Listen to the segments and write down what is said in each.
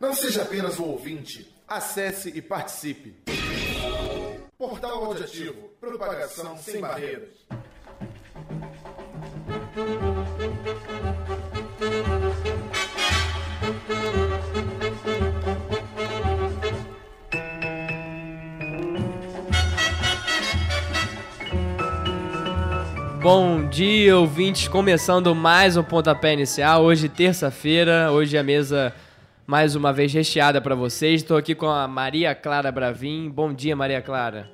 Não seja apenas um ouvinte, acesse e participe. Portal Audiativo, propagação sem barreiras. Bom dia, ouvintes. Começando mais um pontapé inicial. Hoje, terça-feira. Hoje a mesa mais uma vez recheada para vocês. Estou aqui com a Maria Clara Bravin. Bom dia, Maria Clara.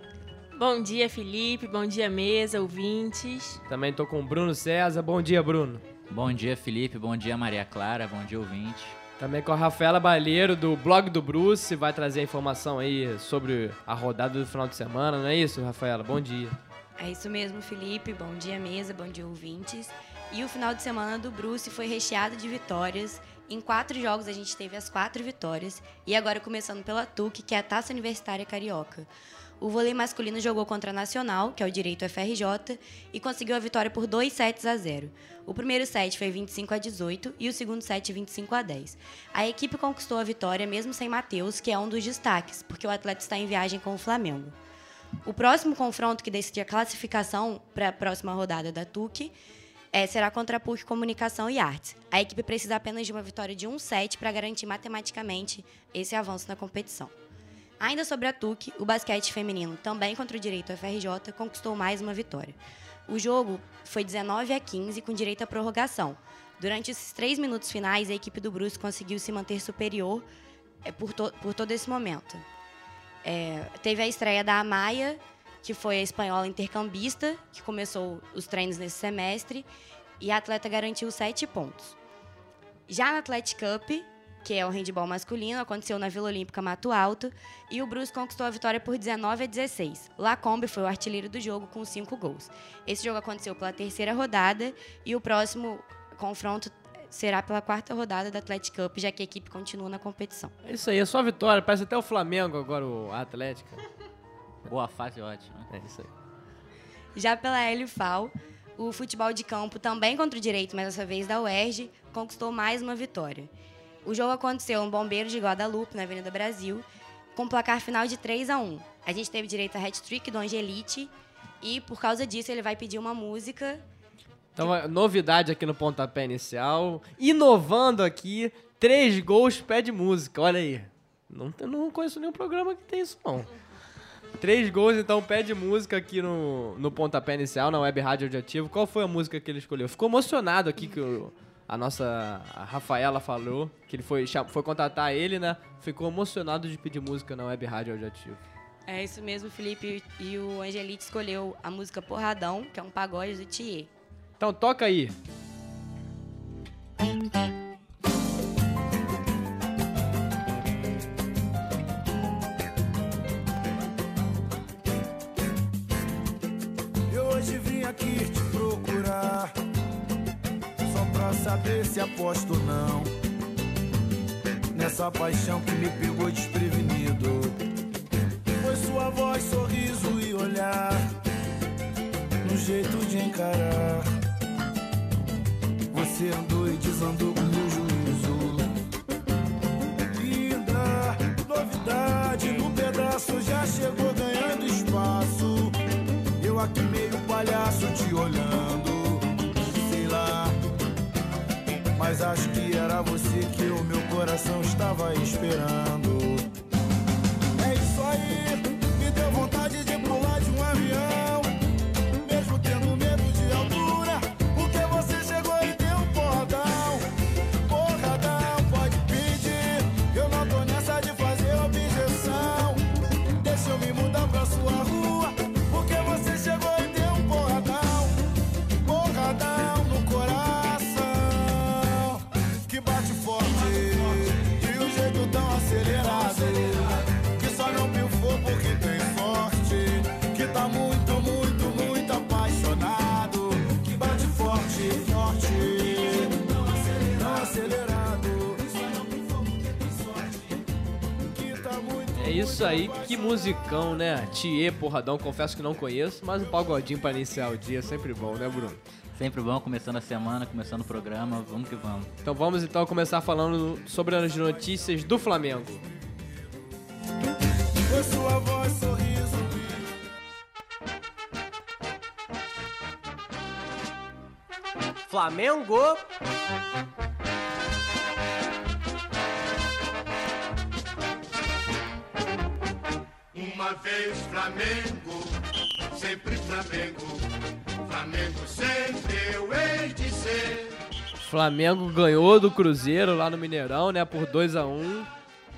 Bom dia, Felipe. Bom dia, mesa, ouvintes. Também estou com o Bruno César. Bom dia, Bruno. Bom dia, Felipe. Bom dia, Maria Clara. Bom dia, ouvinte. Também com a Rafaela Balheiro, do blog do Bruce. Vai trazer informação aí sobre a rodada do final de semana, não é isso, Rafaela? Bom dia. É isso mesmo, Felipe. Bom dia, mesa. Bom dia, ouvintes. E o final de semana do Bruce foi recheado de vitórias. Em quatro jogos a gente teve as quatro vitórias. E agora começando pela TUC, que é a Taça Universitária Carioca. O vôlei masculino jogou contra a Nacional, que é o Direito FRJ, e conseguiu a vitória por 2 sets a 0. O primeiro set foi 25 a 18 e o segundo set 25 a 10. A equipe conquistou a vitória mesmo sem Matheus, que é um dos destaques, porque o atleta está em viagem com o Flamengo. O próximo confronto que decide a classificação para a próxima rodada da TUC é, será contra a PUC Comunicação e Artes. A equipe precisa apenas de uma vitória de um set para garantir matematicamente esse avanço na competição. Ainda sobre a TUC, o basquete feminino, também contra o direito FRJ, conquistou mais uma vitória. O jogo foi 19 a 15 com direito à prorrogação. Durante esses três minutos finais, a equipe do Bruce conseguiu se manter superior é, por, to por todo esse momento. É, teve a estreia da Amaya, que foi a espanhola intercambista, que começou os treinos nesse semestre, e a atleta garantiu sete pontos. Já na Athletic Cup, que é o handball masculino, aconteceu na Vila Olímpica Mato Alto, e o Bruce conquistou a vitória por 19 a 16. Lacombe foi o artilheiro do jogo com cinco gols. Esse jogo aconteceu pela terceira rodada, e o próximo confronto será pela quarta rodada da Athletic Cup, já que a equipe continua na competição. É isso aí, é só vitória. Parece até o Flamengo agora, o Atlético. Boa fase, ótimo. É isso aí. Já pela LFAL, o futebol de campo, também contra o direito, mas dessa vez da UERJ, conquistou mais uma vitória. O jogo aconteceu no Bombeiro de Guadalupe, na Avenida Brasil, com placar final de 3 a 1 A gente teve direito a hat-trick do Angelite, e por causa disso ele vai pedir uma música então, novidade aqui no pontapé inicial. Inovando aqui, três gols pede música. Olha aí. Não, não conheço nenhum programa que tem isso, não. Três gols, então pede música aqui no, no pontapé inicial, na web rádio auditivo. Qual foi a música que ele escolheu? Ficou emocionado aqui que o, a nossa a Rafaela falou, que ele foi, foi contatar ele, né? Ficou emocionado de pedir música na web rádio auditivo. É isso mesmo, Felipe. E o Angelite escolheu a música Porradão, que é um pagode do Thier. Então toca aí. Pra saber se aposto não. Nessa paixão que me pegou desprevenido. Foi sua voz, sorriso e olhar. No jeito de encarar. Você andou e desandou com meu juízo. Linda, novidade no pedaço já chegou ganhando espaço. Eu aqui meio palhaço te olhando, Mas acho que era você que o meu coração estava esperando. Isso aí, que musicão, né? Thier, porradão, confesso que não conheço, mas um pagodinho pra iniciar o dia é sempre bom, né, Bruno? Sempre bom, começando a semana, começando o programa, vamos que vamos. Então vamos então começar falando sobre as notícias do Flamengo. Foi sua voz, sorriso. Flamengo! Uma vez Flamengo, sempre Flamengo. Flamengo sempre eu hei de ser. Flamengo ganhou do Cruzeiro lá no Mineirão, né, por 2 a 1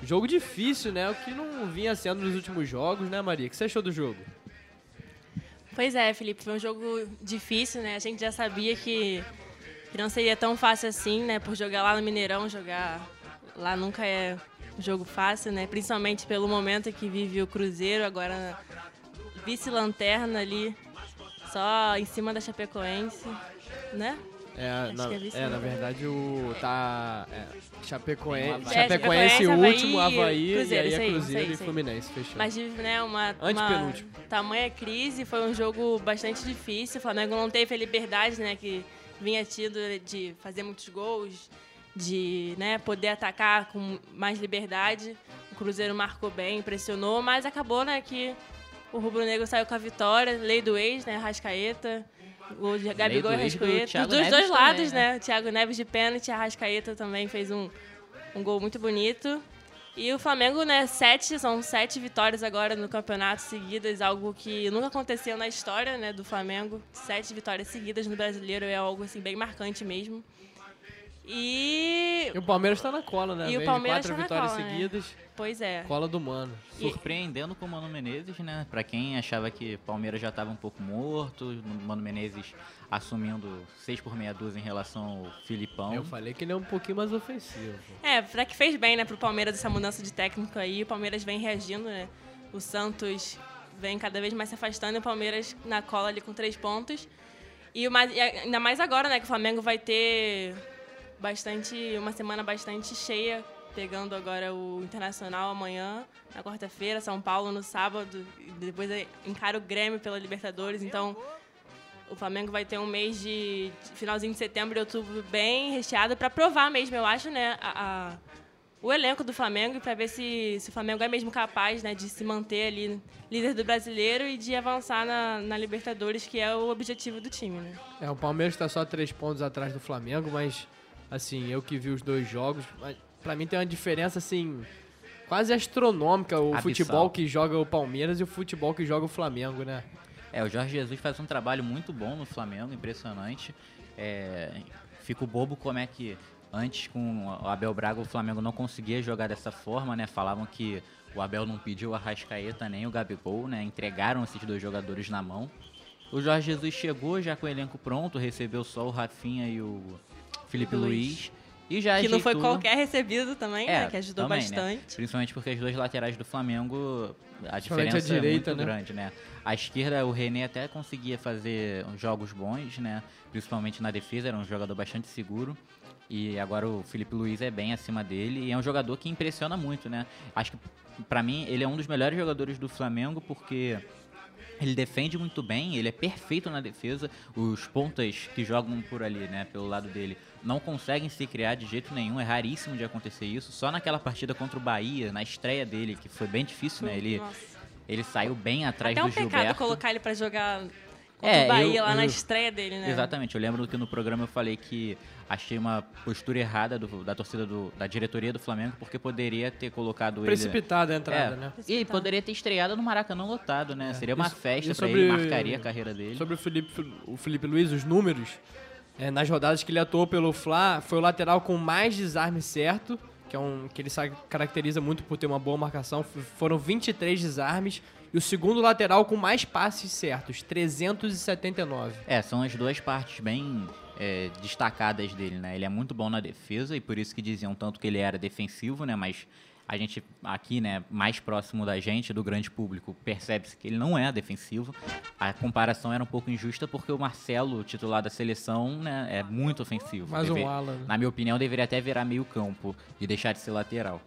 Jogo difícil, né, o que não vinha sendo nos últimos jogos, né, Maria? O que você achou do jogo? Pois é, Felipe, foi um jogo difícil, né? A gente já sabia que, que não seria tão fácil assim, né? Por jogar lá no Mineirão, jogar lá nunca é jogo fácil, né? Principalmente pelo momento que vive o Cruzeiro, agora vice-lanterna ali, só em cima da Chapecoense, né? É, Acho na, é é, né? na verdade o tá é, Chapecoense, É, Chapecoense, o último, Havaí Cruzeiro, e aí é Cruzeiro aí, e. Fluminense, fechou. Mas tive, né, uma, uma tamanha crise, foi um jogo bastante difícil. O Flamengo não teve a liberdade, né, que vinha tido de fazer muitos gols, de, né, poder atacar com mais liberdade. O Cruzeiro marcou bem, pressionou, mas acabou, né, que o Rubro Negro saiu com a vitória, lei do ex, né, Rascaeta. O Gabigol e do do Rascaeta. Thiago Dos Neves dois também, lados, né? né? O Thiago Neves de pênalti, a Rascaeta também fez um, um gol muito bonito. E o Flamengo, né, sete, são sete vitórias agora no campeonato seguidas, algo que nunca aconteceu na história, né, do Flamengo. Sete vitórias seguidas no Brasileiro é algo, assim, bem marcante mesmo. E... E o Palmeiras tá na cola, né? E o Vem Palmeiras quatro tá na vitórias cola, né? seguidas, Pois é. cola do mano. Surpreendendo com o Mano Menezes, né? Pra quem achava que Palmeiras já estava um pouco morto, o Mano Menezes assumindo 6 por meia dúzia em relação ao Filipão. Eu falei que ele é um pouquinho mais ofensivo. É, pra que fez bem, né, pro Palmeiras essa mudança de técnico aí. O Palmeiras vem reagindo, né? O Santos vem cada vez mais se afastando e o Palmeiras na cola ali com três pontos. E, o mais, e ainda mais agora, né, que o Flamengo vai ter bastante uma semana bastante cheia, pegando agora o Internacional amanhã, na quarta-feira, São Paulo no sábado, e depois encara o Grêmio pela Libertadores, então o Flamengo vai ter um mês de finalzinho de setembro e outubro bem recheado para provar mesmo, eu acho, né, a, a- o elenco do Flamengo para ver se, se o Flamengo é mesmo capaz, né, de se manter ali líder do Brasileiro e de avançar na, na Libertadores, que é o objetivo do time, né? É, o Palmeiras tá só três pontos atrás do Flamengo, mas, assim, eu que vi os dois jogos, mas pra mim tem uma diferença, assim, quase astronômica o Abissal. futebol que joga o Palmeiras e o futebol que joga o Flamengo, né? É, o Jorge Jesus faz um trabalho muito bom no Flamengo, impressionante. É, fico bobo como é que antes com o Abel Braga o Flamengo não conseguia jogar dessa forma, né? Falavam que o Abel não pediu a Rascaeta nem o Gabigol, né? Entregaram esses dois jogadores na mão. O Jorge Jesus chegou já com o elenco pronto, recebeu só o Rafinha e o Felipe Luiz. Luiz. E já Que não foi qualquer recebido também, é, né, que ajudou também, né? bastante. Principalmente porque as duas laterais do Flamengo, a diferença a direita, é muito né? grande, né? A esquerda, o René até conseguia fazer jogos bons, né? Principalmente na defesa, era um jogador bastante seguro. E agora o Felipe Luiz é bem acima dele e é um jogador que impressiona muito, né? Acho que, pra mim, ele é um dos melhores jogadores do Flamengo porque ele defende muito bem, ele é perfeito na defesa. Os pontas que jogam por ali, né, pelo lado dele, não conseguem se criar de jeito nenhum. É raríssimo de acontecer isso. Só naquela partida contra o Bahia, na estreia dele, que foi bem difícil, né? Ele, Nossa. ele saiu bem atrás Até do um pecado Gilberto. colocar ele pra jogar contra É, o Bahia eu- lá na eu- estreia dele, né? Exatamente, eu lembro que no programa eu falei que achei uma postura errada do- da torcida do, da diretoria do Flamengo, porque poderia ter colocado ele. Precipitada a entrada, É, né? E poderia ter estreado no Maracanã lotado, né? Seria uma Isso- festa pra sobre- ele, marcaria a carreira dele. Sobre o Felipe, o Felipe Luiz, os números, é, nas rodadas que ele atuou pelo Fla, foi o lateral com mais desarme certo, que é um que ele caracteriza muito por ter uma boa marcação. Foram 23 desarmes. E o segundo lateral com mais passes certos, 379. É, são as duas partes bem é, destacadas dele, né? Ele é muito bom na defesa e por isso que diziam tanto que ele era defensivo, né? Mas a gente aqui, né, mais próximo da gente, do grande público, percebe-se que ele não é defensivo. A comparação era um pouco injusta porque o Marcelo, titular da seleção, né, é muito ofensivo. Mais um Deve- ala, né? Na minha opinião, deveria até virar meio campo e deixar de ser lateral.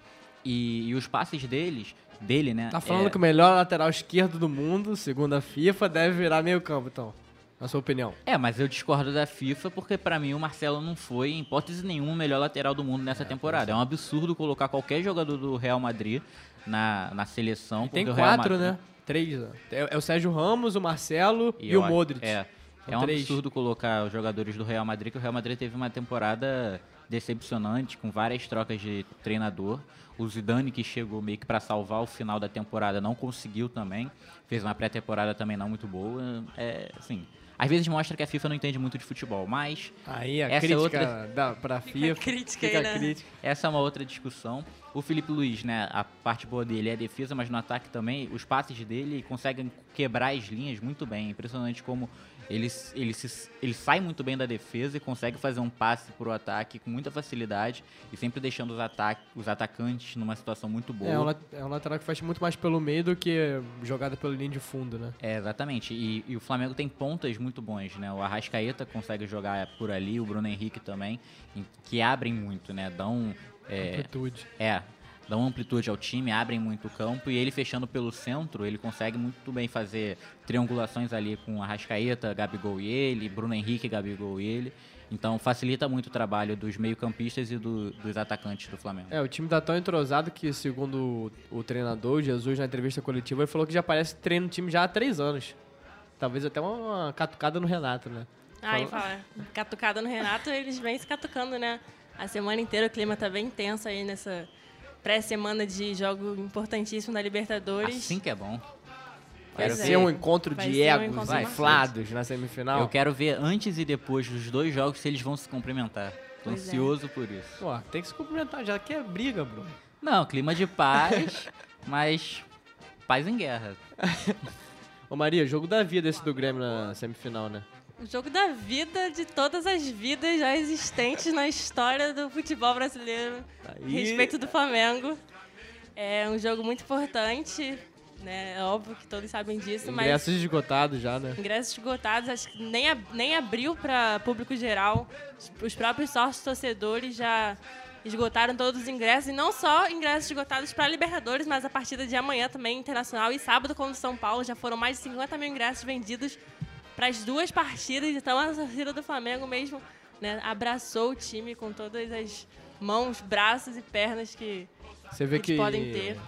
E, e os passes deles, dele, né? Tá falando é- que o melhor lateral esquerdo do mundo, segundo a FIFA, deve virar meio campo, então. Na sua opinião? É, mas eu discordo da FIFA porque pra mim o Marcelo não foi, em hipótese nenhuma, o melhor lateral do mundo nessa temporada. É um absurdo colocar qualquer jogador do Real Madrid na, na seleção. Tem o Real quatro, Madrid- né? Três. né? É, é o Sérgio Ramos, o Marcelo e, eu o Modric. É. São É um três. absurdo colocar os jogadores do Real Madrid, que o Real Madrid teve uma temporada decepcionante, com várias trocas de treinador. O Zidane, que chegou meio que para salvar o final da temporada, não conseguiu também. Fez uma pré-temporada também não muito boa. É, assim, às vezes mostra que a FIFA não entende muito de futebol, mas Aí a Essa é crítica outra- da, pra FIFA. crítica fica aí, a né? crítica. Essa é uma outra discussão. O Felipe Luiz, né, a parte boa dele é a defesa, mas no ataque também, os passes dele conseguem quebrar as linhas muito bem. É Impressionante como ele, ele, se, ele sai muito bem da defesa e consegue fazer um passe pro ataque com muita facilidade e sempre deixando os, ataque, os atacantes numa situação muito boa. É um, é um lateral que fecha muito mais pelo meio do que jogada pela linha de fundo, né? É, exatamente. E, e o Flamengo tem pontas muito bons, né? O Arrascaeta consegue jogar por ali, o Bruno Henrique também, que abrem muito, né? Dão. É, Amplitude. É, dão amplitude ao time, abrem muito o campo e ele fechando pelo centro, ele consegue muito bem fazer triangulações ali com Arrascaeta, Gabigol e ele, Bruno Henrique, Gabigol e ele. Então facilita muito o trabalho dos meio-campistas e do- dos atacantes do Flamengo. É, o time tá tão entrosado que, segundo o, o treinador, Jesus, na entrevista coletiva, ele falou que já parece que treina o time já há três anos. Talvez até uma, uma catucada no Renato, né? Aí Fala- fala, catucada no Renato, eles vêm se catucando, né? A semana inteira o clima tá bem tenso aí nessa pré-semana de jogo importantíssimo da Libertadores. Assim que é bom. Vai Pois ser é. um encontro Vai de um egos marcante. inflados na semifinal. Eu quero ver antes e depois dos dois jogos se eles vão se cumprimentar. Tô Pois é. ansioso por isso. Pô, tem que se cumprimentar, já que é briga, Bruno. Não, clima de paz, mas paz em guerra. Ô Maria, jogo da vida esse do Grêmio na semifinal, né? O jogo da vida de todas as vidas já existentes na história do futebol brasileiro, a Aí- respeito do Flamengo. É um jogo muito importante, né? É óbvio que todos sabem disso, mas Ingressos esgotados já, né? ingressos esgotados, acho que nem, ab- nem abriu para público geral. Os- Os próprios sócios torcedores já esgotaram todos os ingressos, e não só ingressos esgotados para Libertadores, mas a partida de amanhã também internacional e sábado contra o São Paulo já foram mais de 50 mil ingressos vendidos para as duas partidas. Então a torcida do Flamengo mesmo né, abraçou o time com todas as mãos, braços e pernas que Você vê eles que. podem ter.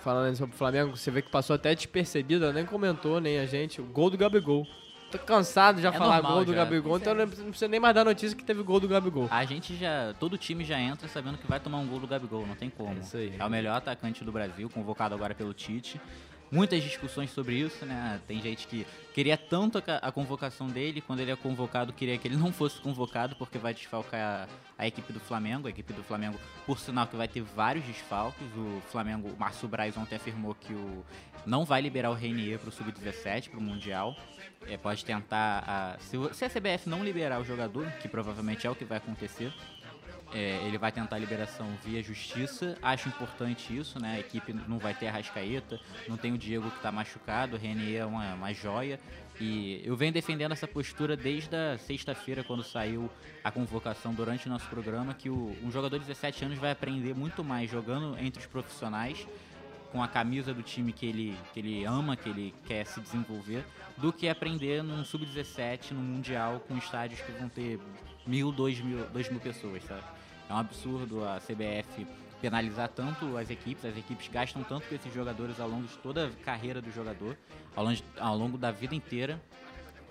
Falando sobre o Flamengo, você vê que passou até despercebido, ela nem comentou, nem a gente. O gol do Gabigol. Tô cansado de já É falar normal gol do já. Gabigol, então não precisa nem mais dar notícia que teve gol do Gabigol. A gente já. Todo time já entra sabendo que vai tomar um gol do Gabigol, não tem como. É isso aí. É o melhor atacante do Brasil, convocado agora pelo Tite. Muitas discussões sobre isso, né? Tem gente que queria tanto a, ca- a convocação dele, quando ele é convocado, queria que ele não fosse convocado, porque vai desfalcar a, a equipe do Flamengo. A equipe do Flamengo, por sinal, que vai ter vários desfalques. O Flamengo, o Márcio Braz ontem afirmou que o, não vai liberar o Reinier para o Sub-17, para o Mundial. É, pode tentar. A, se, se a CBF não liberar o jogador, que provavelmente é o que vai acontecer, é, ele vai tentar a liberação via justiça. Acho importante isso, né? A equipe não vai ter a Rascaeta, não tem o Diego que está machucado, o Renier é uma, uma joia. E eu venho defendendo essa postura desde a sexta-feira, quando saiu a convocação durante o nosso programa, que o, um jogador de 17 anos vai aprender muito mais jogando entre os profissionais, com a camisa do time que ele, que ele ama, que ele quer se desenvolver, do que aprender num sub-17, no Mundial, com estádios que vão ter mil, dois mil, dois mil pessoas, sabe? É um absurdo a CBF penalizar tanto as equipes, as equipes gastam tanto com esses jogadores ao longo de toda a carreira do jogador, ao longo, ao longo da vida inteira,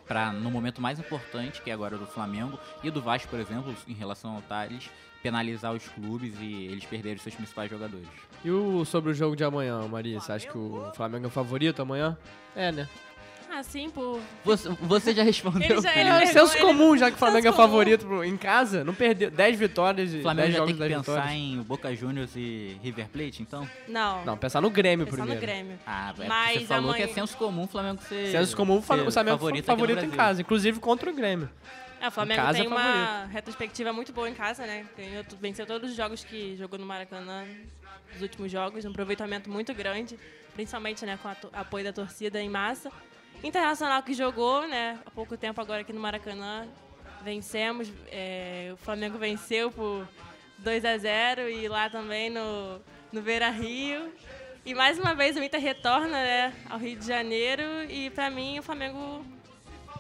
para no momento mais importante, que é agora do Flamengo e do Vasco, por exemplo, em relação ao Thales, penalizar os clubes e eles perderem seus principais jogadores. E o, sobre o jogo de amanhã? Você acha que o Flamengo é o favorito amanhã? É, né? Assim, por. Você, você já respondeu. Ele já- ele- É senso ele- comum, já que o Flamengo é senso comum. favorito pro- em casa. Não perdeu. 10 vitórias e O Flamengo 10 já jogos tem que 10 pensar vitórias. em Boca Juniors e River Plate, então? Não. Não, pensar no Grêmio pensar primeiro. no Grêmio. Ah, é Mas você falou amanhã- que é senso comum o Flamengo ser. Senso comum, o ser Flamengo o Flamengo favorito, favorito, em casa, inclusive contra o Grêmio. É, o Flamengo casa tem é uma retrospectiva muito boa em casa, né? Ganhou, venceu todos os jogos que jogou no Maracanã nos últimos jogos, um aproveitamento muito grande, principalmente né, com o apoio da torcida em massa. Internacional que jogou, né, há pouco tempo agora aqui no Maracanã, vencemos, é, o Flamengo venceu por 2 a 0 e lá também no, no Beira Rio. E mais uma vez o Inter retorna né, ao Rio de Janeiro e pra mim o Flamengo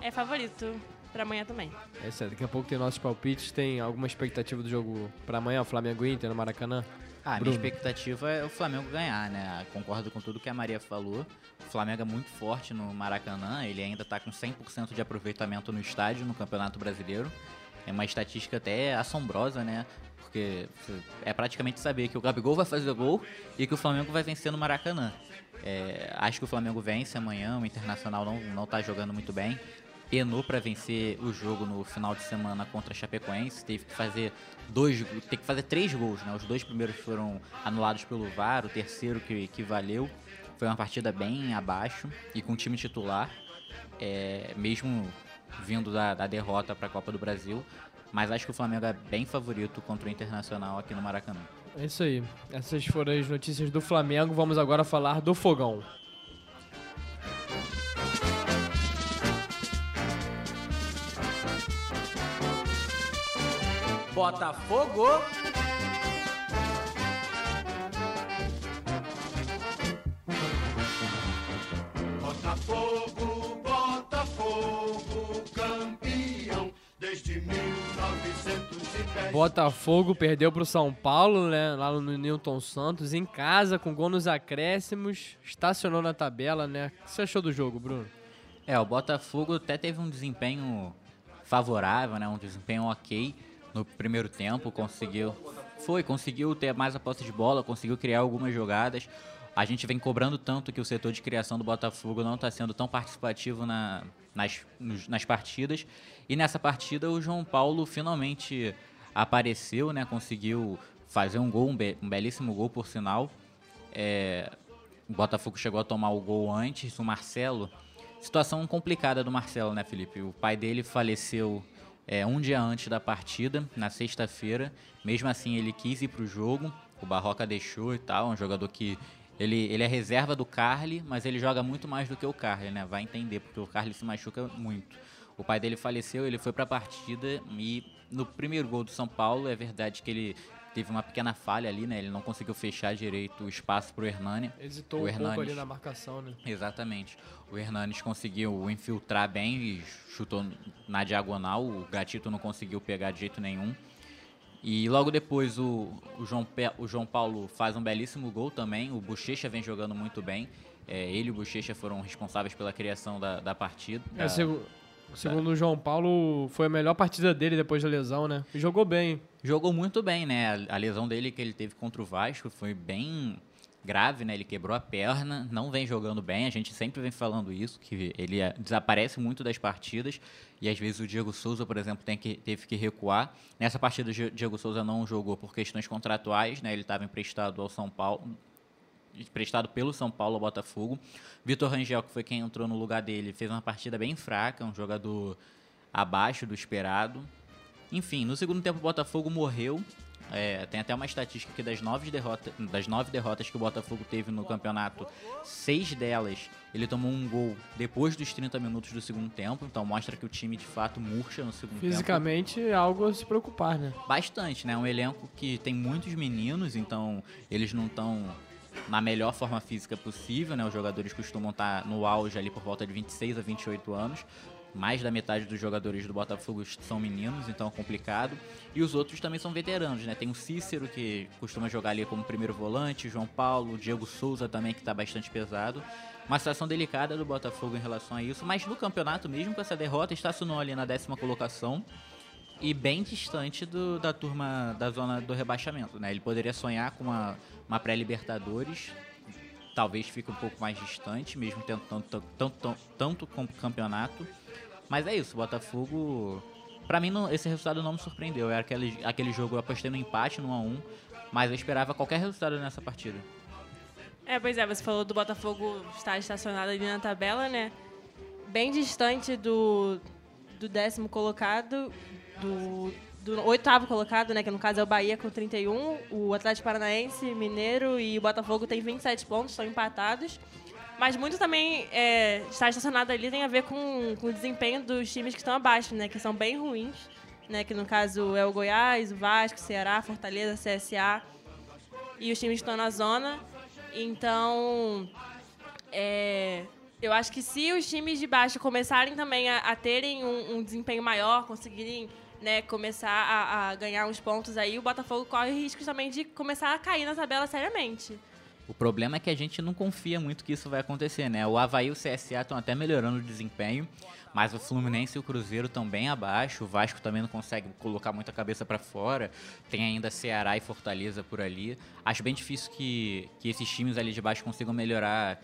é favorito pra amanhã também. É aí, daqui a pouco tem nossos palpites. Tem alguma expectativa do jogo pra amanhã, o Flamengo Inter no Maracanã? Ah, a minha expectativa é o Flamengo ganhar, né? Concordo com tudo que a Maria falou. O Flamengo é muito forte no Maracanã, ele ainda tá com 100% de aproveitamento no estádio, no Campeonato Brasileiro. É uma estatística até assombrosa, né? Porque é praticamente saber que o Gabigol vai fazer gol e que o Flamengo vai vencer no Maracanã. É, acho que o Flamengo vence amanhã, o Internacional não, não tá jogando muito bem. Penou para vencer o jogo no final de semana contra a Chapecoense, teve que fazer dois, tem que fazer três gols, né? Os dois primeiros foram anulados pelo VAR, o terceiro que, que valeu. Foi uma partida bem abaixo e com time titular, é, mesmo vindo da, da derrota para a Copa do Brasil. Mas acho que o Flamengo é bem favorito contra o Internacional aqui no Maracanã. É isso aí. Essas foram as notícias do Flamengo. Vamos agora falar do Fogão. Botafogo. Botafogo, Botafogo, campeão desde 1910. Botafogo perdeu pro São Paulo, né? Lá no Newton Santos, em casa, com gol nos acréscimos. Estacionou na tabela, né? O que você achou do jogo, Bruno? É, o Botafogo até teve um desempenho favorável, né? Um desempenho ok no primeiro tempo, conseguiu foi, conseguiu ter mais a posse de bola, conseguiu criar algumas jogadas. A gente vem cobrando tanto que o setor de criação do Botafogo não está sendo tão participativo na, nas, nas partidas. E nessa partida o João Paulo finalmente apareceu, né? Conseguiu fazer um gol, um, be- um belíssimo gol por sinal. É, o Botafogo chegou a tomar o gol antes, o Marcelo. Situação complicada do Marcelo, né, Felipe? O pai dele faleceu é, um dia antes da partida, na sexta-feira. Mesmo assim, ele quis ir pro jogo. O Barroca deixou e tal. Um jogador que. Ele, ele é reserva do Carly, mas ele joga muito mais do que o Carly, né? Vai entender, porque o Carly se machuca muito. O pai dele faleceu, ele foi pra partida e no primeiro gol do São Paulo, é verdade que ele teve uma pequena falha ali, né? Ele não conseguiu fechar direito o espaço pro Hernani. Hesitou O um pouco Hernanes. ali na marcação, né? Exatamente. O Hernanes conseguiu infiltrar bem e chutou na diagonal. O Gatito não conseguiu pegar de jeito nenhum. E logo depois o, o, João, o João Paulo faz um belíssimo gol também. O Bochecha vem jogando muito bem. É, ele e o Bochecha foram responsáveis pela criação da, da partida. É, da- segundo o João Paulo, foi a melhor partida dele depois da lesão, né? E jogou bem. Jogou muito bem, né? A, lesão dele que ele teve contra o Vasco foi bem grave, né? Ele quebrou a perna, não vem jogando bem. A gente sempre vem falando isso, que ele eh, desaparece muito das partidas. E às vezes o Diego Souza, por exemplo, tem que, teve que recuar. Nessa partida o Di- Diego Souza não jogou por questões contratuais, né? Ele estava emprestado ao São Paulo, emprestado pelo São Paulo ao Botafogo. Vitor Rangel, que foi quem entrou no lugar dele, fez uma partida bem fraca, um jogador abaixo do esperado. Enfim, no segundo tempo o Botafogo morreu. É, tem até uma estatística que das nove, derrota, das nove derrotas que o Botafogo teve no campeonato, seis delas ele tomou um gol depois dos 30 minutos do segundo tempo. Então mostra que o time de fato murcha no segundo tempo. Fisicamente é algo a se preocupar, né? Bastante, né? Um elenco que tem muitos meninos, então eles não estão na melhor forma física possível, né? Os jogadores costumam estar no auge ali por volta de 26 a 28 anos. Mais da metade dos jogadores do Botafogo são meninos, então é complicado. E os outros também são veteranos, né? Tem o Cícero, que costuma jogar ali como primeiro volante, João Paulo, Diego Souza também, que está bastante pesado. Uma situação delicada do Botafogo em relação a isso, mas no campeonato, mesmo com essa derrota, estacionou ali na décima colocação e bem distante do- da turma da zona do rebaixamento, né? Ele poderia sonhar com uma, uma pré-Libertadores, talvez fique um pouco mais distante, mesmo tendo tanto, tanto, tanto, tanto campeonato. Mas é isso, o Botafogo. Pra mim, não- esse resultado não me surpreendeu. Era aquele, aquele jogo, eu apostei no empate, no 1x1, mas eu esperava qualquer resultado nessa partida. É, pois é, você falou do Botafogo estar estacionado ali na tabela, né? Bem distante do, do décimo colocado, do, do oitavo colocado, né? Que no caso é o Bahia com 31, o Atlético Paranaense, Mineiro e o Botafogo tem 27 pontos, estão empatados. Mas muito também é, estar estacionado ali tem a ver com, com o desempenho dos times que estão abaixo, né? Que são bem ruins, né? Que no caso é o Goiás, o Vasco, o Ceará, Fortaleza, CSA e os times que estão na zona. Então, é, Eu acho que se os times de baixo começarem também a, a terem um, um desempenho maior, conseguirem né, começar a, a ganhar uns pontos aí, o Botafogo corre riscos também de começar a cair na tabela seriamente. O problema é que a gente não confia muito que isso vai acontecer, né? O Havaí e o CSA estão até melhorando o desempenho, mas o Fluminense e o Cruzeiro estão bem abaixo. O Vasco também não consegue colocar muita cabeça para fora. Tem ainda Ceará e Fortaleza por ali. Acho bem difícil que, que esses times ali de baixo consigam melhorar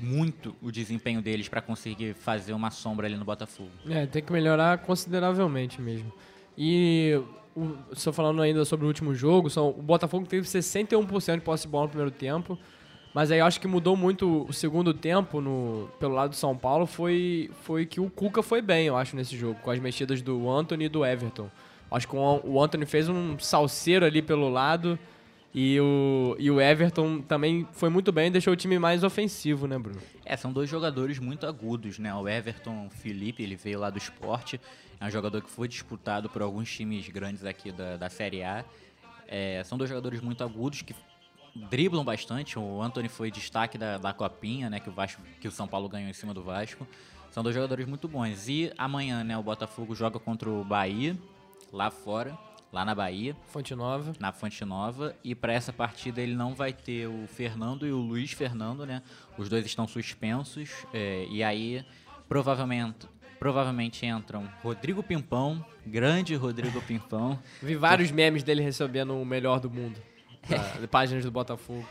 muito o desempenho deles para conseguir fazer uma sombra ali no Botafogo. É, tem que melhorar consideravelmente mesmo. E o, só falando ainda sobre o último jogo, são, o Botafogo teve 61% de posse de bola no primeiro tempo. Mas aí eu acho que mudou muito o segundo tempo no, pelo lado do São Paulo foi, foi que o Cuca foi bem, eu acho, nesse jogo, com as mexidas do Anthony e do Everton. Acho que o, Anthony fez um salseiro ali pelo lado e o, e o Everton também foi muito bem deixou o time mais ofensivo, né, Bruno? É, são dois jogadores muito agudos, né? O Everton Felipe, ele veio lá do esporte, é um jogador que foi disputado por alguns times grandes aqui da, da Série A. É, são dois jogadores muito agudos que driblam bastante. O Anthony foi destaque da, da Copinha, né? Que o, Vasco, que o São Paulo ganhou em cima do Vasco. São dois jogadores muito bons. E amanhã, né, o Botafogo joga contra o Bahia, lá fora lá na Bahia. Fonte Nova. Na Fonte Nova. E para essa partida ele não vai ter o Fernando e o Luiz Fernando, né? Os dois estão suspensos. É, e aí, provavelmente. Provavelmente entram Rodrigo Pimpão, grande Rodrigo Pimpão. Vi vários memes dele recebendo o melhor do mundo. Da, páginas do Botafogo.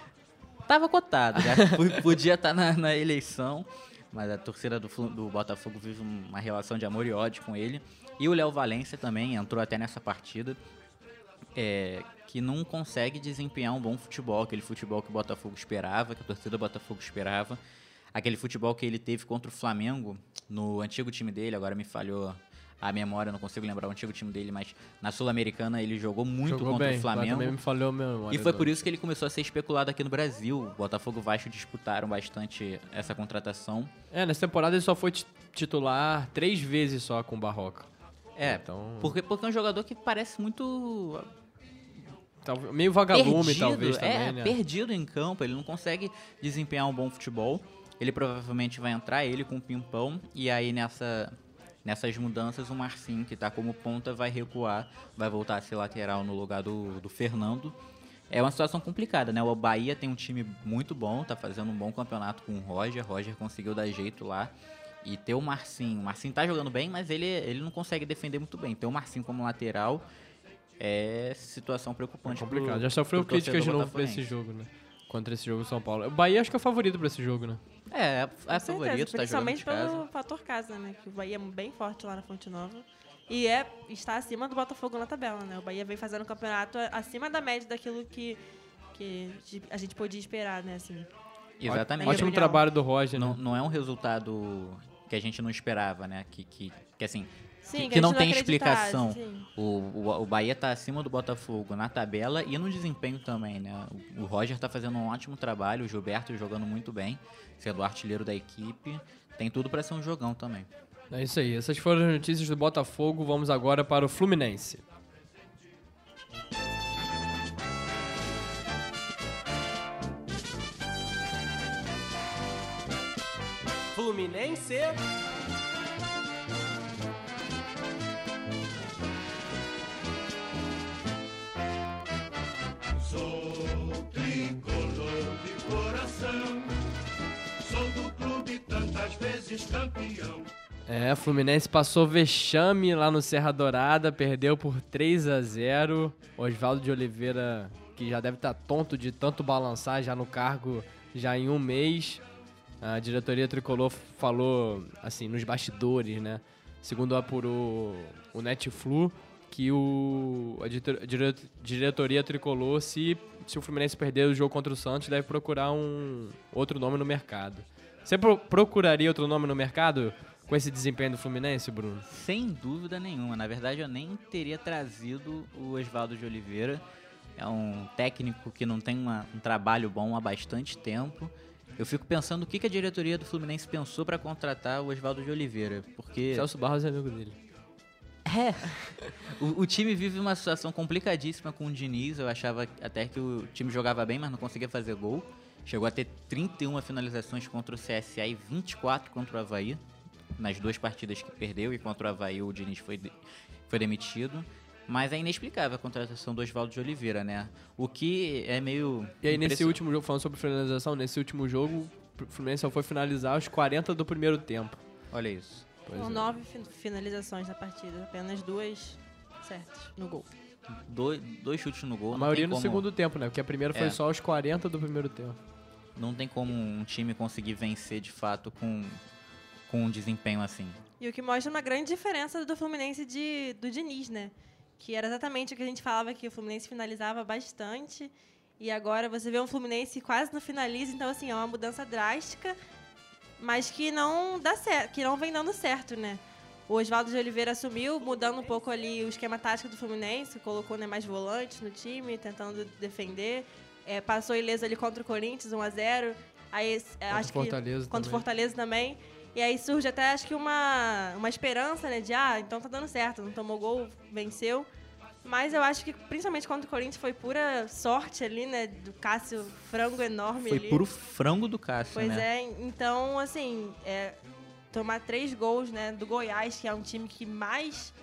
Tava cotado, né? Podia estar tá na, na, eleição, mas a torcida do, do Botafogo vive uma relação de amor e ódio com ele. E o Léo Valência também entrou até nessa partida, é, que não consegue desempenhar um bom futebol, aquele futebol que o Botafogo esperava, que a torcida do Botafogo esperava. Aquele futebol que ele teve contra o Flamengo, no antigo time dele, agora me falhou a memória, não consigo lembrar o antigo time dele, mas na Sul-Americana ele jogou muito jogou contra bem, o Flamengo. Também me falhou memória, e foi por isso que ele começou a ser especulado aqui no Brasil. O Botafogo e o Vasco disputaram bastante essa contratação. É, nessa temporada ele só foi titular três vezes só com o Barroca. É, então... porque, porque é um jogador que parece muito meio vagalume, perdido, talvez, é, também, é, né? perdido em campo, ele não consegue desempenhar um bom futebol. Ele provavelmente vai entrar, ele com o Pimpão, e aí nessa, nessas mudanças o Marcinho, que está como ponta, vai recuar, vai voltar a ser lateral no lugar do, do Fernando. É uma situação complicada, né? O Bahia tem um time muito bom, tá fazendo um bom campeonato com o Roger. Roger conseguiu dar jeito lá. E ter o Marcinho. O Marcinho tá jogando bem, mas ele, ele não consegue defender muito bem. Ter o Marcinho como lateral é situação preocupante. É complicado. Pro, Já sofreu críticas de novo pra esse jogo, né? Contra esse jogo São Paulo. O Bahia acho que é o favorito pra esse jogo, né? É, é, é favorito, tá jogando de casa. pelo fator casa, né? Que o Bahia é bem forte lá na Fonte Nova. E é, está acima do Botafogo na tabela, né? O Bahia vem fazendo um campeonato acima da média daquilo que, que a gente podia esperar, né? Assim. Exatamente. Ótimo trabalho do Roger, né? não, não é um resultado que a gente não esperava, né? Que, que, que assim, Sim, que, que, não não tem explicação. Sim. O, o, o Bahia está acima do Botafogo na tabela e no desempenho também, né? O, o Roger está fazendo um ótimo trabalho, o Gilberto jogando muito bem, sendo o artilheiro da equipe. Tem tudo para ser um jogão também. É isso aí. Essas foram as notícias do Botafogo. Vamos agora para o Fluminense. Fluminense. Sou tricolor de coração, sou do clube tantas vezes campeão. É, Fluminense passou vexame lá no Serra Dourada, perdeu por 3 a 0 Oswaldo de Oliveira, que já deve estar tonto de tanto balançar já no cargo já em um mês. A diretoria tricolor falou, assim, nos bastidores, né? Segundo apurou o Netflu, que o, a diretoria tricolor, se, se o Fluminense perder o jogo contra o Santos, deve procurar um outro nome no mercado. Você pro, procuraria outro nome no mercado com esse desempenho do Fluminense, Bruno? Sem dúvida nenhuma. Na verdade, eu nem teria trazido o Oswaldo de Oliveira. É um técnico que não tem uma, um trabalho bom há bastante tempo. Eu fico pensando o que, que a diretoria do Fluminense pensou para contratar o Oswaldo de Oliveira, porque... Celso Barros é amigo dele. É. O, o, time vive uma situação complicadíssima com o Diniz. Eu achava até que o time jogava bem, mas não conseguia fazer gol. Chegou a ter 31 finalizações contra o CSA e 24 contra o Havaí. Nas duas partidas que perdeu e contra o Havaí o Diniz foi, de- foi demitido. Mas é inexplicável a contratação do Oswaldo de Oliveira, né? O que é meio. E aí, nesse último jogo, falando sobre finalização, nesse último jogo, o Fluminense só foi finalizar aos 40 do primeiro tempo. Olha isso. Pois Foram é. nove fin- finalizações na partida, apenas duas certas no gol. Dois, dois chutes no gol. A maioria no como- segundo tempo, né? Porque a primeira foi É. só aos 40 do primeiro tempo. Não tem como um time conseguir vencer de fato com, com um desempenho assim. E o que mostra uma grande diferença do Fluminense de, do Diniz, né? Que era exatamente o que a gente falava que o Fluminense finalizava bastante. E agora você vê um Fluminense quase não finaliza, então assim, é uma mudança drástica, mas que não dá certo, que não vem dando certo, né? O Oswaldo de Oliveira assumiu, mudando um pouco ali o esquema tático do Fluminense, colocou né, mais volantes no time, tentando defender. É, passou ileso ali contra o Corinthians, 1 a 0 Aí, Contra acho Fortaleza que contra o. Fortaleza também. E aí surge até, acho que uma, uma esperança, né? De, ah, então tá dando certo, não tomou gol, venceu. Mas eu acho que, principalmente contra o Corinthians, foi pura sorte ali, né? Do Cássio, frango enorme Foi ali. puro frango do Cássio, Pois né? é, então, assim, é, tomar três gols, né? Do Goiás, que é um time que mais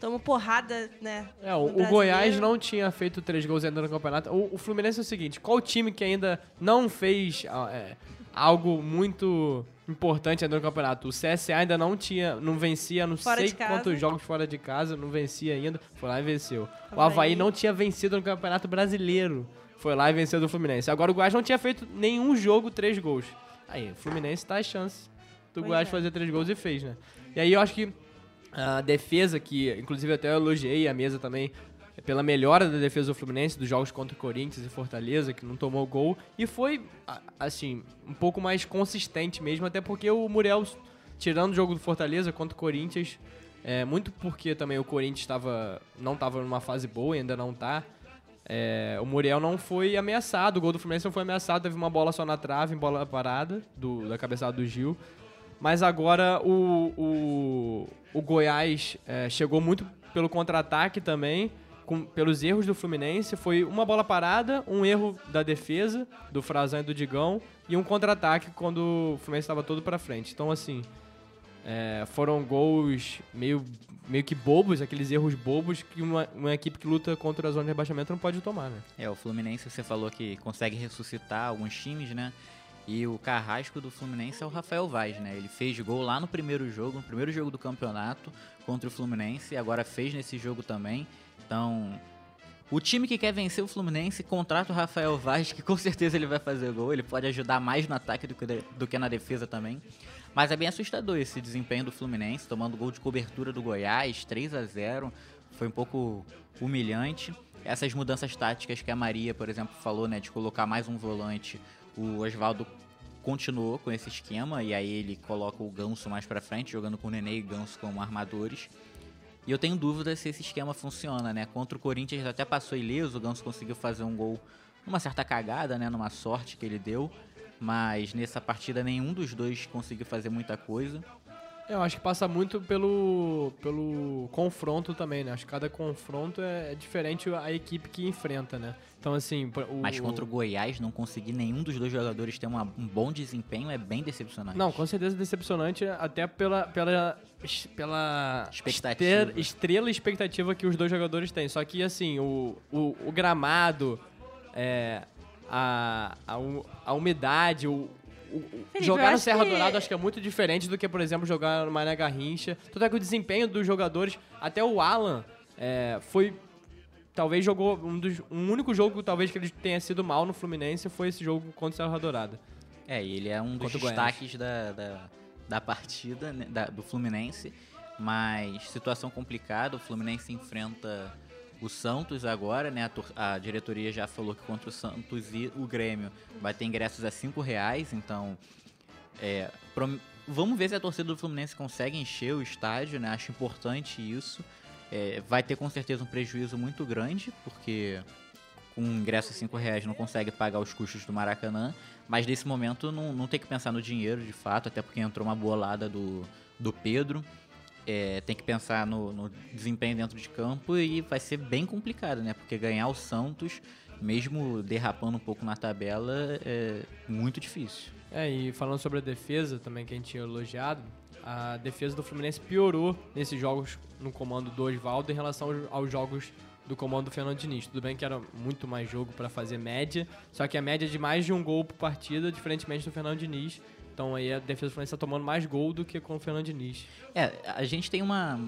toma porrada, né? É, o, o. Goiás não tinha feito três gols ainda no campeonato. O, o Fluminense é o seguinte: qual time que ainda não fez ah, é, algo muito importante ainda no campeonato? O CSA ainda não tinha, não vencia, não Fora sei quantos jogos fora de casa, não vencia ainda. Foi lá e venceu. O Havaí. Havaí não tinha vencido no Campeonato Brasileiro. Foi lá e venceu do Fluminense. Agora o Goiás não tinha feito nenhum jogo três gols. Aí, o Fluminense tá a chance do Pois Goiás é. fazer três gols e fez, né? E aí eu acho que a defesa, que inclusive até eu elogiei a mesa também, pela melhora da defesa do Fluminense, dos jogos contra o Corinthians e Fortaleza, que não tomou gol, e foi, assim, um pouco mais consistente mesmo, até porque o Muriel, tirando o jogo do Fortaleza contra o Corinthians, é, muito porque também o Corinthians tava, não estava numa fase boa, ainda não tá, é, o Muriel não foi ameaçado, o gol do Fluminense não foi ameaçado, teve uma bola só na trave, em bola parada, do, da cabeçada do Gil. Mas agora o, o, o Goiás é, chegou muito pelo contra-ataque também, com- pelos erros do Fluminense. Foi uma bola parada, um erro da defesa, do Frazão e do Digão, e um contra-ataque quando o Fluminense estava todo pra frente. Então, assim, é, foram gols meio, meio que bobos, aqueles erros bobos que uma, uma equipe que luta contra a zona de rebaixamento não pode tomar, né? É, o Fluminense, você falou que consegue ressuscitar alguns times, né? E o carrasco do Fluminense é o Rafael Vaz, né? Ele fez gol lá no primeiro jogo, no primeiro jogo do campeonato contra o Fluminense, e agora fez nesse jogo também. Então, o time que quer vencer o Fluminense contrata o Rafael Vaz, que com certeza ele vai fazer gol. Ele pode ajudar mais no ataque do que, do que na defesa também. Mas é bem assustador esse desempenho do Fluminense, tomando gol de cobertura do Goiás, 3 a 0 Foi um pouco humilhante. Essas mudanças táticas que a Maria, por exemplo, falou, né, de colocar mais um volante, o Oswaldo continuou com esse esquema e aí ele coloca o Ganso mais pra frente, jogando com o Nenê e Ganso como armadores. E eu tenho dúvida se esse esquema funciona, né? Contra o Corinthians até passou ileso, o Ganso conseguiu fazer um gol numa certa cagada, né? Numa sorte que ele deu. Mas nessa partida nenhum dos dois conseguiu fazer muita coisa. Eu acho que passa muito pelo, pelo confronto também, né? Acho que cada confronto é, é diferente a equipe que enfrenta, né? Então, assim... O, Mas contra o Goiás, não conseguir nenhum dos dois jogadores ter uma- um bom desempenho é bem decepcionante. Não, com certeza decepcionante, até pela, pela, pela Expectativa. estrela expectativa que os dois jogadores têm. Só que, assim, o, o, o gramado, é, a, a, a umidade, o, Felipe, jogar no Serra que- Dourada acho que é muito diferente do que, por exemplo, jogar no Mané Garrincha. Tanto é que o desempenho dos jogadores, até o Alan, é, foi talvez jogou um dos um único jogo talvez que ele tenha sido mal no Fluminense foi esse jogo contra o Serra Dourada. É, e ele é um dos destaques da, da, da partida né, da- do Fluminense. Mas situação complicada, o Fluminense enfrenta o Santos agora, né? A, a diretoria já falou que contra o Santos e o Grêmio vai ter ingressos a 5 reais, então é, vamos ver se a torcida do Fluminense consegue encher o estádio, né? Acho importante isso. É, vai ter com certeza um prejuízo muito grande, porque com um ingresso a 5 reais não consegue pagar os custos do Maracanã. Mas nesse momento não, não tem que pensar no dinheiro de fato, até porque entrou uma bolada do, do Pedro. É, tem que pensar no, no desempenho dentro de campo e vai ser bem complicado, né? Porque ganhar o Santos mesmo derrapando um pouco na tabela, é muito difícil. É, e falando sobre a defesa também, que a gente tinha elogiado, a defesa do Fluminense piorou nesses jogos no comando do Oswaldo em relação aos, aos jogos do comando do Fernando Diniz. Tudo bem que era muito mais jogo para fazer média, só que a média é de mais de um gol por partida, diferentemente do Fernando Diniz. Então aí a defesa do Fluminense tá tomando mais gol do que com o Fernando Diniz. É, a gente tem uma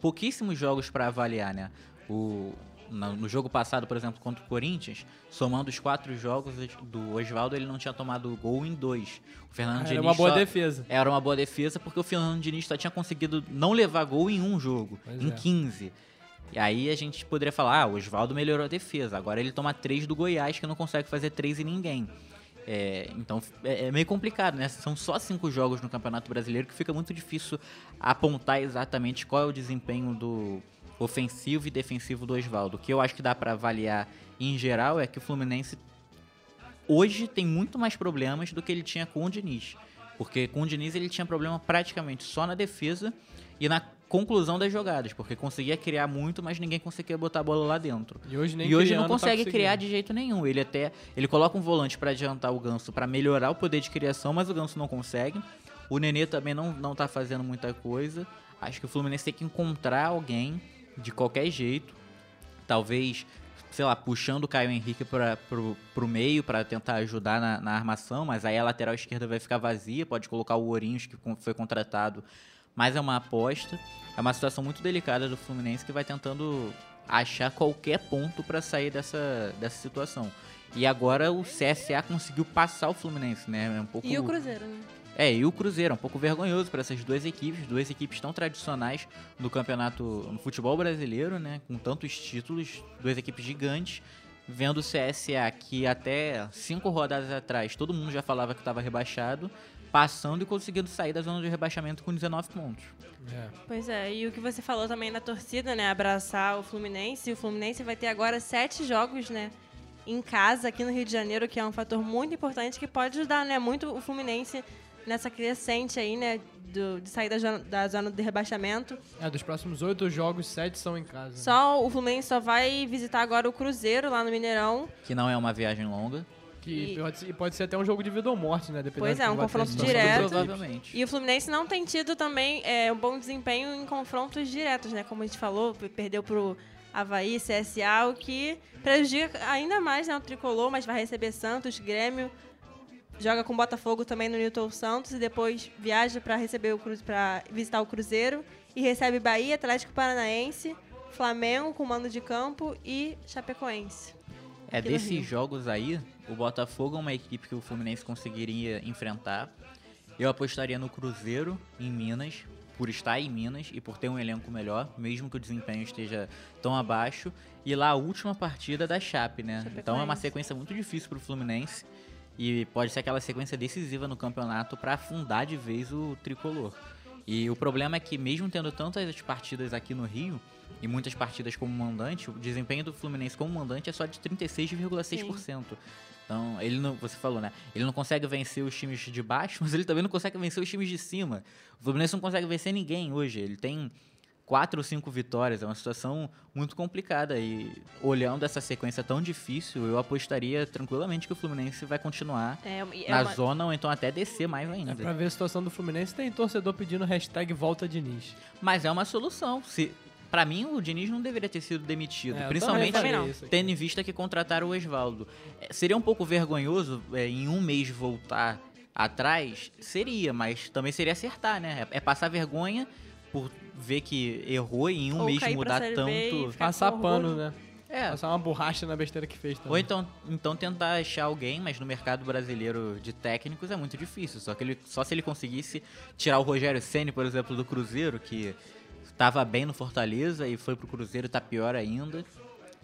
pouquíssimos jogos para avaliar, né? O no, jogo passado, por exemplo, contra o Corinthians, somando os quatro jogos do Oswaldo, ele não tinha tomado gol em dois. O Fernando Ah, Diniz era uma boa só- defesa. Era uma boa defesa porque o Fernando Diniz só tinha conseguido não levar gol em um jogo, Pois em é. 15. E aí a gente poderia falar, ah, o Oswaldo melhorou a defesa. Agora ele toma três do Goiás, que não consegue fazer três em ninguém. É, então é, é meio complicado, né? São só cinco jogos no Campeonato Brasileiro que fica muito difícil apontar exatamente qual é o desempenho do ofensivo e defensivo do Oswaldo. O que eu acho que dá pra avaliar em geral é que o Fluminense hoje tem muito mais problemas do que ele tinha com o Diniz. Porque com o Diniz ele tinha problema praticamente só na defesa e na conclusão das jogadas, porque conseguia criar muito, mas ninguém conseguia botar a bola lá dentro. E hoje nem e hoje não tá consegue conseguindo. criar de jeito nenhum. Ele até ele coloca um volante pra adiantar o Ganso pra melhorar o poder de criação, mas o Ganso não consegue. O Nenê também não não tá fazendo muita coisa. Acho que o Fluminense tem que encontrar alguém de qualquer jeito. Talvez, sei lá, puxando o Caio Henrique para pro meio pra tentar ajudar na, na armação, mas aí a lateral esquerda vai ficar vazia, pode colocar o Ourinhos que foi contratado, mas é uma aposta. É uma situação muito delicada do Fluminense que vai tentando achar qualquer ponto pra sair dessa, dessa situação. E agora o CSA conseguiu passar o Fluminense, né? É um pouco E o Cruzeiro, né? É, e o Cruzeiro, é um pouco vergonhoso para essas duas equipes, duas equipes tão tradicionais no campeonato, no futebol brasileiro, né? Com tantos títulos, duas equipes gigantes, vendo o CSA que até cinco rodadas atrás todo mundo já falava que estava rebaixado, passando e conseguindo sair da zona de rebaixamento com 19 pontos. É. Pois é, e o que você falou também da torcida, né? Abraçar o Fluminense. E o Fluminense vai ter agora sete jogos, né? Em casa, aqui no Rio de Janeiro, que é um fator muito importante que pode ajudar, né? Muito o Fluminense nessa crescente aí, né? do- de sair da, zona- da zona de rebaixamento. É, dos próximos oito jogos, sete são em casa. Só o Fluminense só vai visitar agora o Cruzeiro lá no Mineirão. Que não é uma viagem longa. Que E- pode, ser- pode ser até um jogo de vida ou morte, né? Dependendo Pois é, um confronto direto. Provavelmente. E o Fluminense não tem tido também é, um bom desempenho em confrontos diretos, né? Como a gente falou, perdeu pro Havaí, CSA, o que prejudica ainda mais né, o tricolor, mas vai receber Santos, Grêmio, joga com Botafogo também no Newton Santos e depois viaja para receber o para visitar o Cruzeiro e recebe Bahia, Atlético Paranaense, Flamengo com mando de campo e Chapecoense. É desses jogos aí, o Botafogo é uma equipe que o Fluminense conseguiria enfrentar. Eu apostaria no Cruzeiro em Minas, por estar em Minas e por ter um elenco melhor, mesmo que o desempenho esteja tão abaixo. E lá a última partida da Chape, né? Então é uma sequência muito difícil pro Fluminense e pode ser aquela sequência decisiva no campeonato para afundar de vez o tricolor. E o problema é que mesmo tendo tantas partidas aqui no Rio e muitas partidas como mandante, o desempenho do Fluminense como mandante é só de 36,6%. Então, ele não, você falou, né? Ele não consegue vencer os times de baixo, mas ele também não consegue vencer os times de cima. O Fluminense não consegue vencer ninguém hoje. Ele tem quatro ou cinco vitórias, é uma situação muito complicada. E olhando essa sequência tão difícil, eu apostaria tranquilamente que o Fluminense vai continuar É, é na uma- zona ou então até descer mais É, ainda. pra ver a situação do Fluminense, tem torcedor pedindo hashtag volta Diniz. Mas é uma solução. Se, pra mim, o Diniz não deveria ter sido demitido. É, principalmente também tendo em vista que contrataram o Oswaldo. É, Seria um pouco vergonhoso é, em um mês voltar atrás? Seria, mas também seria acertar, né? É, é passar vergonha por ver que errou e em um Ou mês mudar tanto. Passar pano, né? É, Passar uma borracha na besteira que fez também. ou então, então tentar achar alguém, mas no mercado brasileiro de técnicos é muito difícil. Só que ele, só se ele conseguisse tirar o Rogério Ceni, por exemplo, do Cruzeiro, que estava bem no Fortaleza e foi pro Cruzeiro e tá pior ainda.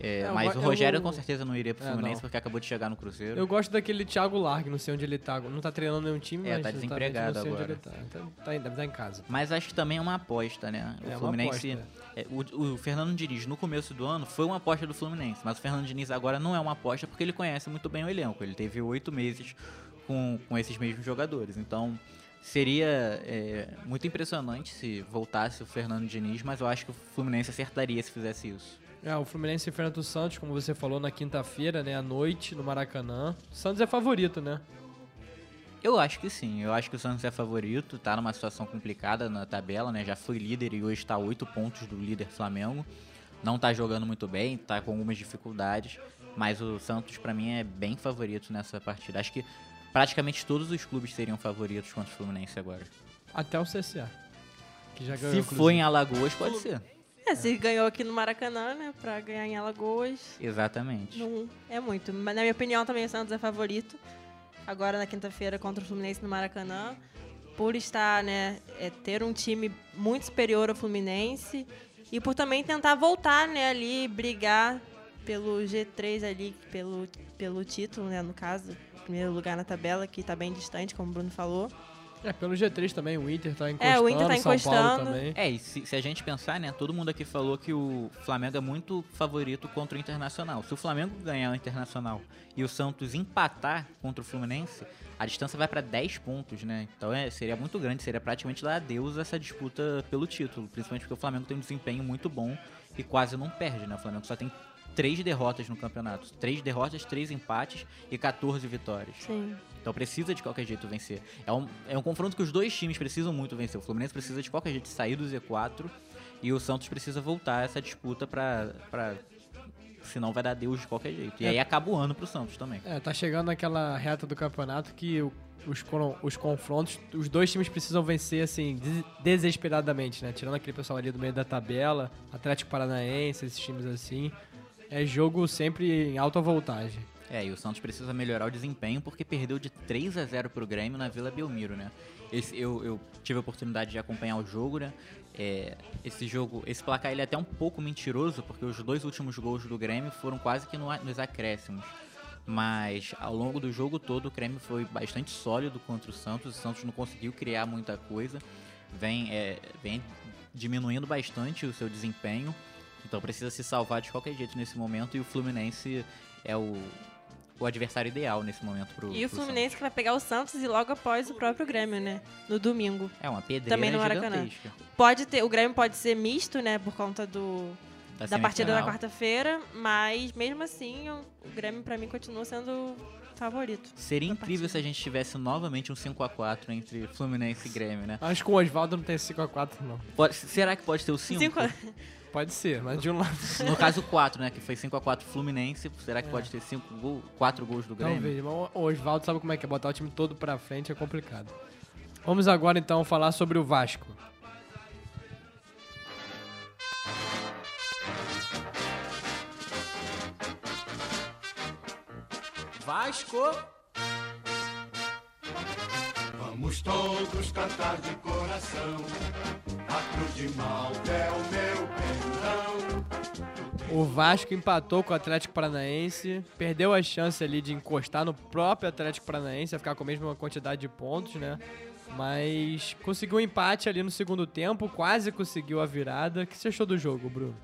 É, É, mas o Rogério com certeza não iria pro É, Fluminense não. porque acabou de chegar no Cruzeiro. Eu gosto daquele Thiago Largue, não sei onde ele tá. Não tá treinando nenhum time, É, mas tá exatamente desempregado não sei onde agora. ele tá. Então, tá, deve estar em casa. Mas acho que também é uma aposta, né? É o uma Fluminense. aposta, é, o, o Fernando Diniz, no começo do ano, foi uma aposta do Fluminense. Mas o Fernando Diniz agora não é uma aposta porque ele conhece muito bem o elenco. Ele teve oito meses com, com esses mesmos jogadores. Então. Seria é, muito impressionante se voltasse o Fernando Diniz, mas eu acho que o Fluminense acertaria se fizesse isso. É, o Fluminense enfrenta o Santos, como você falou, na quinta-feira, né? À noite, no Maracanã. O Santos é favorito, né? Eu acho que sim, eu acho que o Santos é favorito, tá numa situação complicada na tabela, né? Já foi líder e hoje está a 8 pontos do líder Flamengo. Não tá jogando muito bem, tá com algumas dificuldades, mas o Santos pra mim é bem favorito nessa partida. Acho que praticamente todos os clubes seriam favoritos contra o Fluminense agora. Até o CSA. Que já ganhou. Se for em Alagoas, pode ser. É, se ganhou aqui no Maracanã, né? Pra ganhar em Alagoas, Exatamente. não é muito. Mas na minha opinião também o Santos é favorito. Agora na quinta-feira contra o Fluminense no Maracanã. Por estar, né, é, ter um time muito superior ao Fluminense. E por também tentar voltar, né, ali, brigar pelo G3 ali, pelo, pelo título, né, no caso. Primeiro lugar na tabela, que tá bem distante, como o Bruno falou. É, pelo G3 também, o Inter tá encostando. É, o Inter tá São Paulo encostando. também. É, e se, se a gente pensar, né, todo mundo aqui falou que o Flamengo é muito favorito contra o Internacional. Se o Flamengo ganhar o Internacional e o Santos empatar contra o Fluminense, a distância vai para 10 pontos, né? Então é, seria muito grande, seria praticamente dar adeus essa disputa pelo título, principalmente porque o Flamengo tem um desempenho muito bom e quase não perde, né? O Flamengo só tem três derrotas no campeonato. Três derrotas, três empates e 14 vitórias. Sim. Então precisa de qualquer jeito vencer. É um, é um confronto que os dois times precisam muito vencer. O Fluminense precisa de qualquer jeito sair do Z4 e o Santos precisa voltar a essa disputa pra. pra senão vai dar Deus de qualquer jeito. E É. aí acaba o ano pro Santos também. É, tá chegando aquela reta do campeonato que o- os, os confrontos, os dois times precisam vencer, assim, des- desesperadamente, né? Tirando aquele pessoal ali do meio da tabela, Atlético Paranaense, esses times assim. É jogo sempre em alta voltagem. É, e o Santos precisa melhorar o desempenho porque perdeu de 3 a 0 pro Grêmio na Vila Belmiro, né? Esse, eu, eu tive a oportunidade de acompanhar o jogo, né? É, esse jogo, esse placar ele é até um pouco mentiroso porque os dois últimos gols do Grêmio foram quase que no nos acréscimos. Mas ao longo do jogo todo o Grêmio foi bastante sólido contra o Santos. O Santos não conseguiu criar muita coisa. Vem, é, vem diminuindo bastante o seu desempenho. Então precisa se salvar de qualquer jeito nesse momento. E o Fluminense é o, o adversário ideal nesse momento pro E o pro Fluminense que vai pegar o Santos e logo após o próprio Grêmio, né? No domingo. Santos. É uma pedreira Também no Maracanã. gigantesca. Pode ter, o Grêmio pode ser misto, né? Por conta do, da partida da quarta-feira, mas mesmo assim o, o Grêmio pra mim continua sendo favorito. Seria da incrível se partida. a gente tivesse novamente um 5x4 entre Fluminense e Grêmio, né? Acho que com o Oswaldo não tem 5x4, não. Pode- será que pode ter o 5? Cinco- Pode ser, mas de um lado. No caso 4, né? Que foi 5x4 Fluminense. Será É. que pode ter 5 gol, 4 gols do Grêmio? Talvez, mas o Oswaldo sabe como é que é, botar o time todo pra frente é complicado. Vamos agora então falar sobre o Vasco. Vasco. Vamos todos cantar de coração. A cruz de Malta é o meu pendão. O Vasco empatou com o Atlético Paranaense, perdeu a chance ali de encostar no próprio Atlético Paranaense, a ficar com a mesma quantidade de pontos, né? Mas conseguiu um empate ali no segundo tempo, quase conseguiu a virada. O que você achou do jogo, Bruno?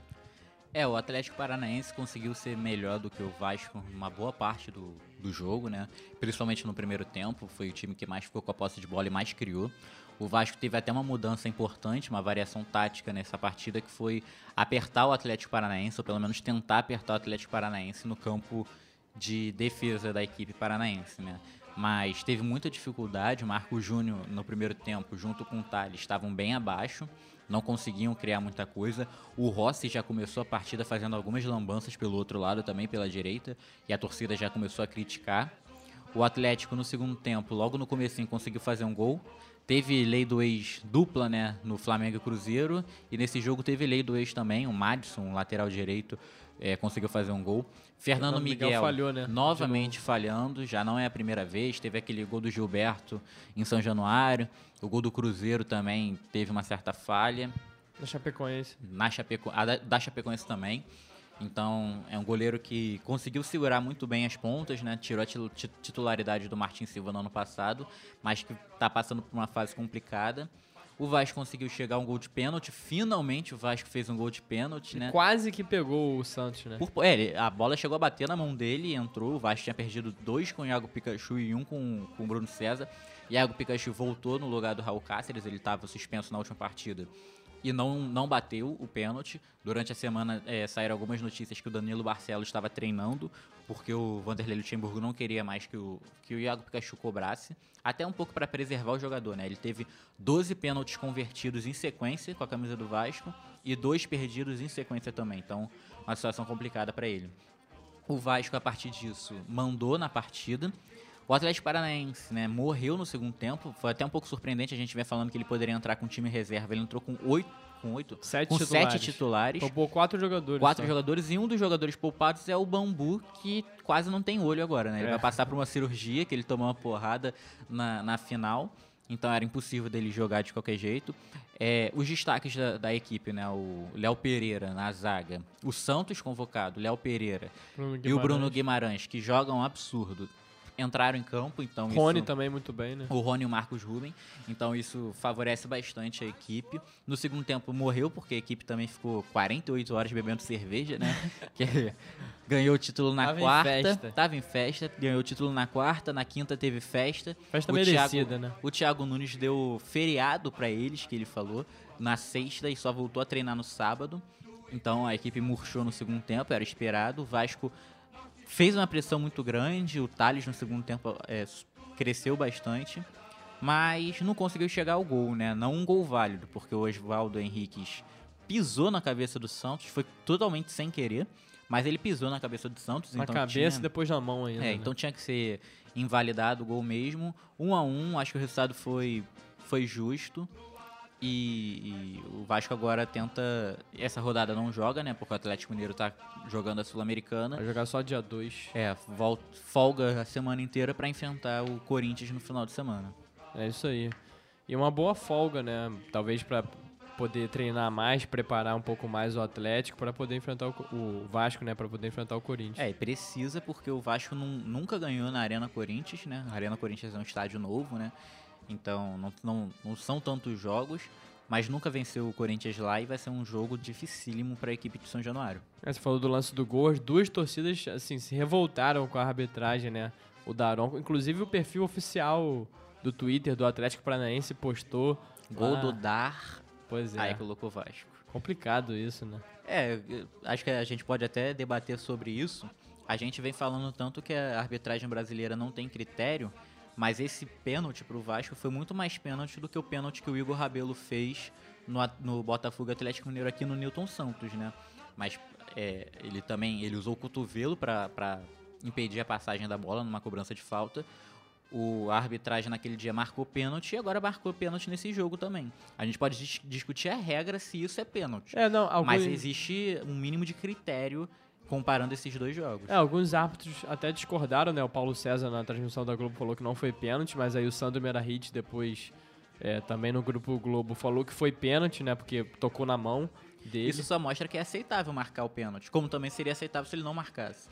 É, o Atlético Paranaense conseguiu ser melhor do que o Vasco uma boa parte do, do jogo, né? Principalmente no primeiro tempo, foi o time que mais ficou com a posse de bola e mais criou. O Vasco teve até uma mudança importante, uma variação tática nessa partida, que foi apertar o Atlético Paranaense, ou pelo menos tentar apertar o Atlético Paranaense no campo de defesa da equipe paranaense, né? Mas teve muita dificuldade, o Marco Júnior no primeiro tempo, junto com o Thales, estavam bem abaixo, não conseguiam criar muita coisa. O Rossi já começou a partida fazendo algumas lambanças pelo outro lado também, pela direita, e a torcida já começou a criticar. O Atlético no segundo tempo, logo no comecinho, conseguiu fazer um gol. Teve lei do ex dupla, né, no Flamengo e Cruzeiro. E nesse jogo teve lei do ex também, o Madison, um lateral direito, eh, conseguiu fazer um gol. Fernando Fernando Miguel Miguel, falhou, né, novamente falhando, já não é a primeira vez. Teve aquele gol do Gilberto em São Januário. O gol do Cruzeiro também teve uma certa falha Da Chapecoense. na Chapeco, a da, da Chapecoense também. Então, é um goleiro que conseguiu segurar muito bem as pontas, né? Tirou a titularidade do Martin Silva no ano passado, mas que tá passando por uma fase complicada. O Vasco conseguiu chegar a um gol de pênalti. Finalmente o Vasco fez um gol de pênalti, né? Quase que pegou o Santos, né? Por, é, a bola chegou a bater na mão dele e entrou. O Vasco tinha perdido dois com o Iago Pikachu e um com, com o Bruno César. Iago Pikachu voltou no lugar do Raul Cáceres, ele estava suspenso na última partida e não, não bateu o pênalti. Durante a semana é, saíram algumas notícias que o Danilo Barcelos estava treinando, porque o Vanderlei Luxemburgo não queria mais que o, que o Iago Pikachu cobrasse. Até um pouco para preservar o jogador, né? Ele teve 12 pênaltis convertidos em sequência com a camisa do Vasco e dois perdidos em sequência também. Então, uma situação complicada para ele. O Vasco, a partir disso, mandou na partida. O Atlético Paranaense, né, morreu no segundo tempo. Foi até um pouco surpreendente. A gente vem falando que ele poderia entrar com time reserva. Ele entrou com oito, com oito, Sete com titulares. sete titulares. Poupou quatro jogadores. Quatro só. jogadores e um dos jogadores poupados é o Bambu, que quase não tem olho agora, né? Ele É. vai passar por uma cirurgia, que ele tomou uma porrada na, na final. Então era impossível dele jogar de qualquer jeito. É, os destaques da, da equipe, né? O Léo Pereira na zaga. O Santos convocado, Léo Pereira. Bruno E o Bruno Guimarães. Guimarães, que jogam um absurdo. Entraram em campo, então Rony isso... também muito bem, né? O Rony e o Marcos Ruben. Então isso favorece bastante a equipe. No segundo tempo morreu, porque a equipe também ficou 48 horas bebendo cerveja, né? que ganhou o título na Tava em quarta. festa. Tava em festa. Ganhou o título na quarta. Na quinta teve festa. Festa o merecida, Thiago, né? O Thiago Nunes deu feriado pra eles, que ele falou, na sexta e só voltou a treinar no sábado. Então a equipe murchou no segundo tempo, era esperado. O Vasco fez uma pressão muito grande, o Thales no segundo tempo é, cresceu bastante, mas não conseguiu chegar ao gol, né? Não um gol válido, porque o Oswaldo Henriquez pisou na cabeça do Santos, foi totalmente sem querer, mas ele pisou na cabeça do Santos, Na então cabeça tinha... e depois na mão ainda. É, né? então tinha que ser invalidado o gol mesmo. Um a um, acho que o resultado foi, foi justo. E, e o Vasco agora tenta. Essa rodada não joga, né? Porque o Atlético Mineiro tá jogando a Sul-Americana. Vai jogar só dia 2. É, vol- folga a semana inteira pra enfrentar o Corinthians no final de semana. É isso aí. E uma boa folga, né? Talvez pra poder treinar mais, preparar um pouco mais o Atlético para poder enfrentar o, o Vasco, né? Para poder enfrentar o Corinthians. É, e precisa porque o Vasco nun- nunca ganhou na Arena Corinthians, né? A Arena Corinthians é um estádio novo, né? Então não, não, não são tantos jogos, mas nunca venceu o Corinthians lá e vai ser um jogo dificílimo para a equipe de São Januário. É, Você falou do lance do gol, as duas torcidas assim se revoltaram com a arbitragem, né? O Daronco, inclusive o perfil oficial do Twitter do Atlético Paranaense postou Gol lá. do Dar, Pois é. aí colocou Vasco. Complicado isso, né? É, acho que a gente pode até debater sobre isso. A gente vem falando tanto que a arbitragem brasileira não tem critério, mas esse pênalti pro Vasco foi muito mais pênalti do que o pênalti que o Igor Rabelo fez no, no Botafogo Atlético Mineiro aqui no Newton Santos, né? Mas é, ele também ele usou o cotovelo para impedir a passagem da bola numa cobrança de falta. O a arbitragem naquele dia marcou pênalti e agora marcou pênalti nesse jogo também. A gente pode dis- discutir a regra se isso é pênalti. É, não, Mas existe um mínimo de critério comparando esses dois jogos. é, alguns árbitros até discordaram, né? O Paulo César na transmissão da Globo falou que não foi pênalti, mas aí o Sandro Merahit depois é, também no grupo Globo falou que foi pênalti, né? Porque tocou na mão dele. Isso só mostra que é aceitável marcar o pênalti, como também seria aceitável se ele não marcasse.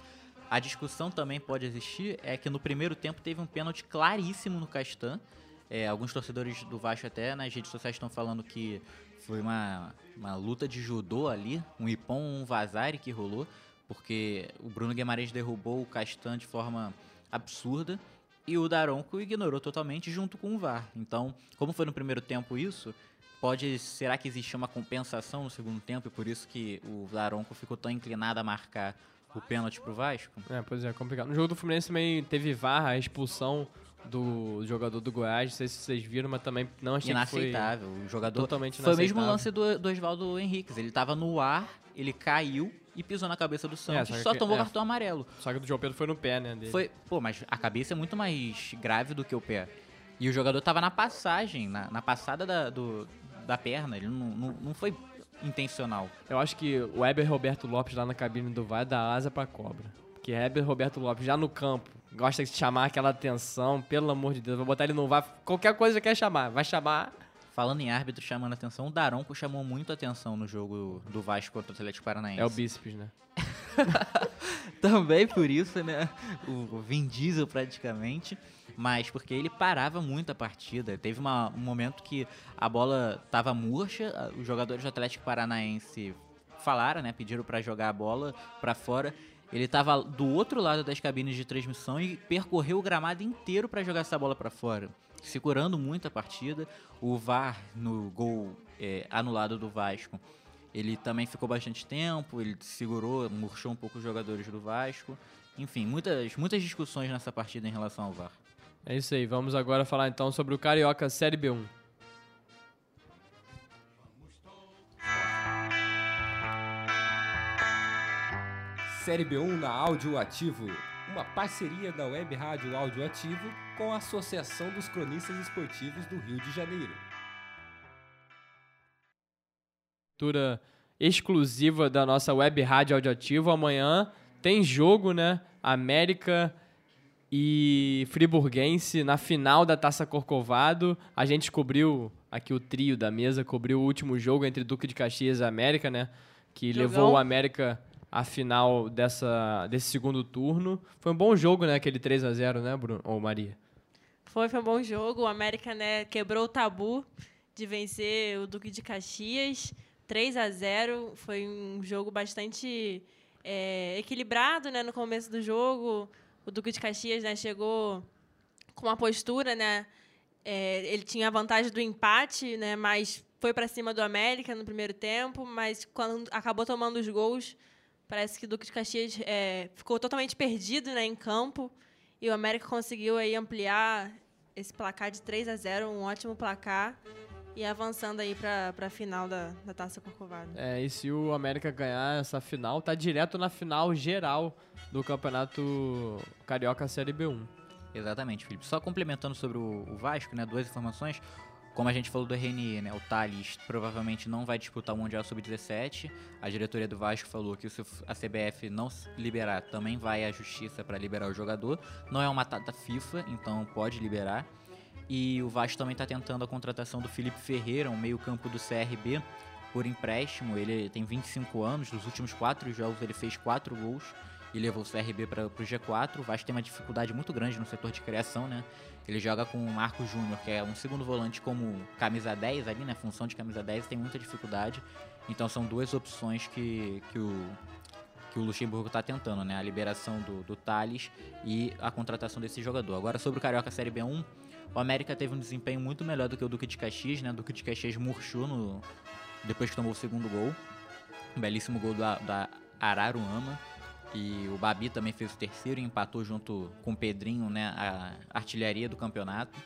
A discussão também pode existir é que no primeiro tempo teve um pênalti claríssimo no Castan. É, alguns torcedores do Vasco até nas redes sociais estão falando que foi uma, uma luta de judô ali, um ipom, um vazare que rolou, porque o Bruno Guimarães derrubou o Castan de forma absurda e o Daronco ignorou totalmente junto com o VAR. Então, como foi no primeiro tempo isso, pode será que existia uma compensação no segundo tempo e por isso que o Daronco ficou tão inclinado a marcar o pênalti pro Vasco? É, pois é, complicado. No jogo do Fluminense também teve VAR, a expulsão do jogador do Goiás, não sei se vocês viram, mas também não achei que foi... Inaceitável. O jogador totalmente Foi o mesmo inaceitável. lance do, do Oswaldo Henriques. Ele tava no ar, ele caiu e pisou na cabeça do Santos, só só, que- tomou é. cartão amarelo. Só que o do João Pedro foi no pé, né, dele. Foi, pô, mas a cabeça é muito mais grave do que o pé. E o jogador tava na passagem, na, na passada da, do, da perna. Ele não, não, não foi intencional. Eu acho que o Heber Roberto Lopes lá na cabine do VAR dá asa pra cobra. Porque Heber Roberto Lopes já no campo gosta de chamar aquela atenção, pelo amor de Deus. Vou botar ele no VAR, qualquer coisa quer chamar. Vai chamar. Falando em árbitro chamando atenção, o Daronco chamou muito atenção no jogo do Vasco contra o Atlético Paranaense. É o bíceps, né? Também por isso, né? O Vin Diesel praticamente. Mas porque ele parava muito a partida. Teve uma- um momento que a bola tava murcha, os jogadores do Atlético Paranaense falaram, né? Pediram pra jogar a bola pra fora. Ele tava do outro lado das cabines de transmissão e percorreu o gramado inteiro pra jogar essa bola pra fora. Segurando muito a partida. O VAR no gol é, anulado do Vasco, ele também ficou bastante tempo, ele segurou, murchou um pouco os jogadores do Vasco. Enfim, muitas, muitas discussões nessa partida em relação ao VAR. É isso aí, vamos agora falar então sobre o Carioca Série B1. Série B1 na Áudio Ativo, uma parceria da Web Rádio Áudio Ativo com a Associação dos Cronistas Esportivos do Rio de Janeiro. Cultura exclusiva da nossa Web Rádio Audioativo. Amanhã tem jogo, né? América e Friburguense na final da Taça Corcovado. A gente cobriu aqui o trio da mesa, cobriu o último jogo entre Duque de Caxias e América, né? Que Jogão. levou o América à final dessa, desse segundo turno. Foi um bom jogo, né? Aquele 3 a 0 né, Bruno? Ou Maria? Foi, foi um bom jogo. O América né, quebrou o tabu de vencer o Duque de Caxias. 3 a 0 Foi um jogo bastante é, equilibrado né, no começo do jogo. O Duque de Caxias né, chegou com uma postura, né? é, ele tinha a vantagem do empate, né? Mas foi para cima do América no primeiro tempo, mas quando acabou tomando os gols, parece que o Duque de Caxias é, ficou totalmente perdido, né, em campo. E o América conseguiu aí ampliar esse placar de 3 a 0, um ótimo placar, e avançando aí para a final da, da Taça Corcovado. É, e se o América ganhar essa final, tá direto na final geral do Campeonato Carioca Série B1. Exatamente, Felipe. Só complementando sobre o, o Vasco, né? Duas informações. Como a gente falou do RNE, né? O Thales provavelmente não vai disputar o Mundial Sub-17. A diretoria do Vasco falou que se a CBF não liberar, também vai à justiça para liberar o jogador. Não é uma data FIFA, então pode liberar. E o Vasco também está tentando a contratação do Felipe Ferreira, um meio-campo do CRB, por empréstimo. Ele tem 25 anos, nos últimos quatro jogos ele fez quatro gols e levou o CRB para o G4. O Vasco tem uma dificuldade muito grande no setor de criação, né? Ele joga com o Marco Júnior, que é um segundo volante como camisa 10 ali, né? Função de camisa 10, tem muita dificuldade. Então são duas opções que, que o que o Luxemburgo está tentando, né? A liberação do, do Thales e a contratação desse jogador. Agora sobre o Carioca Série B1, o América teve um desempenho muito melhor do que o Duque de Caxias, né? O Duque de Caxias murchou no, depois que tomou o segundo gol. Um belíssimo gol da, da Araruama. E o Babi também fez o terceiro e empatou junto com o Pedrinho, né? A artilharia do campeonato.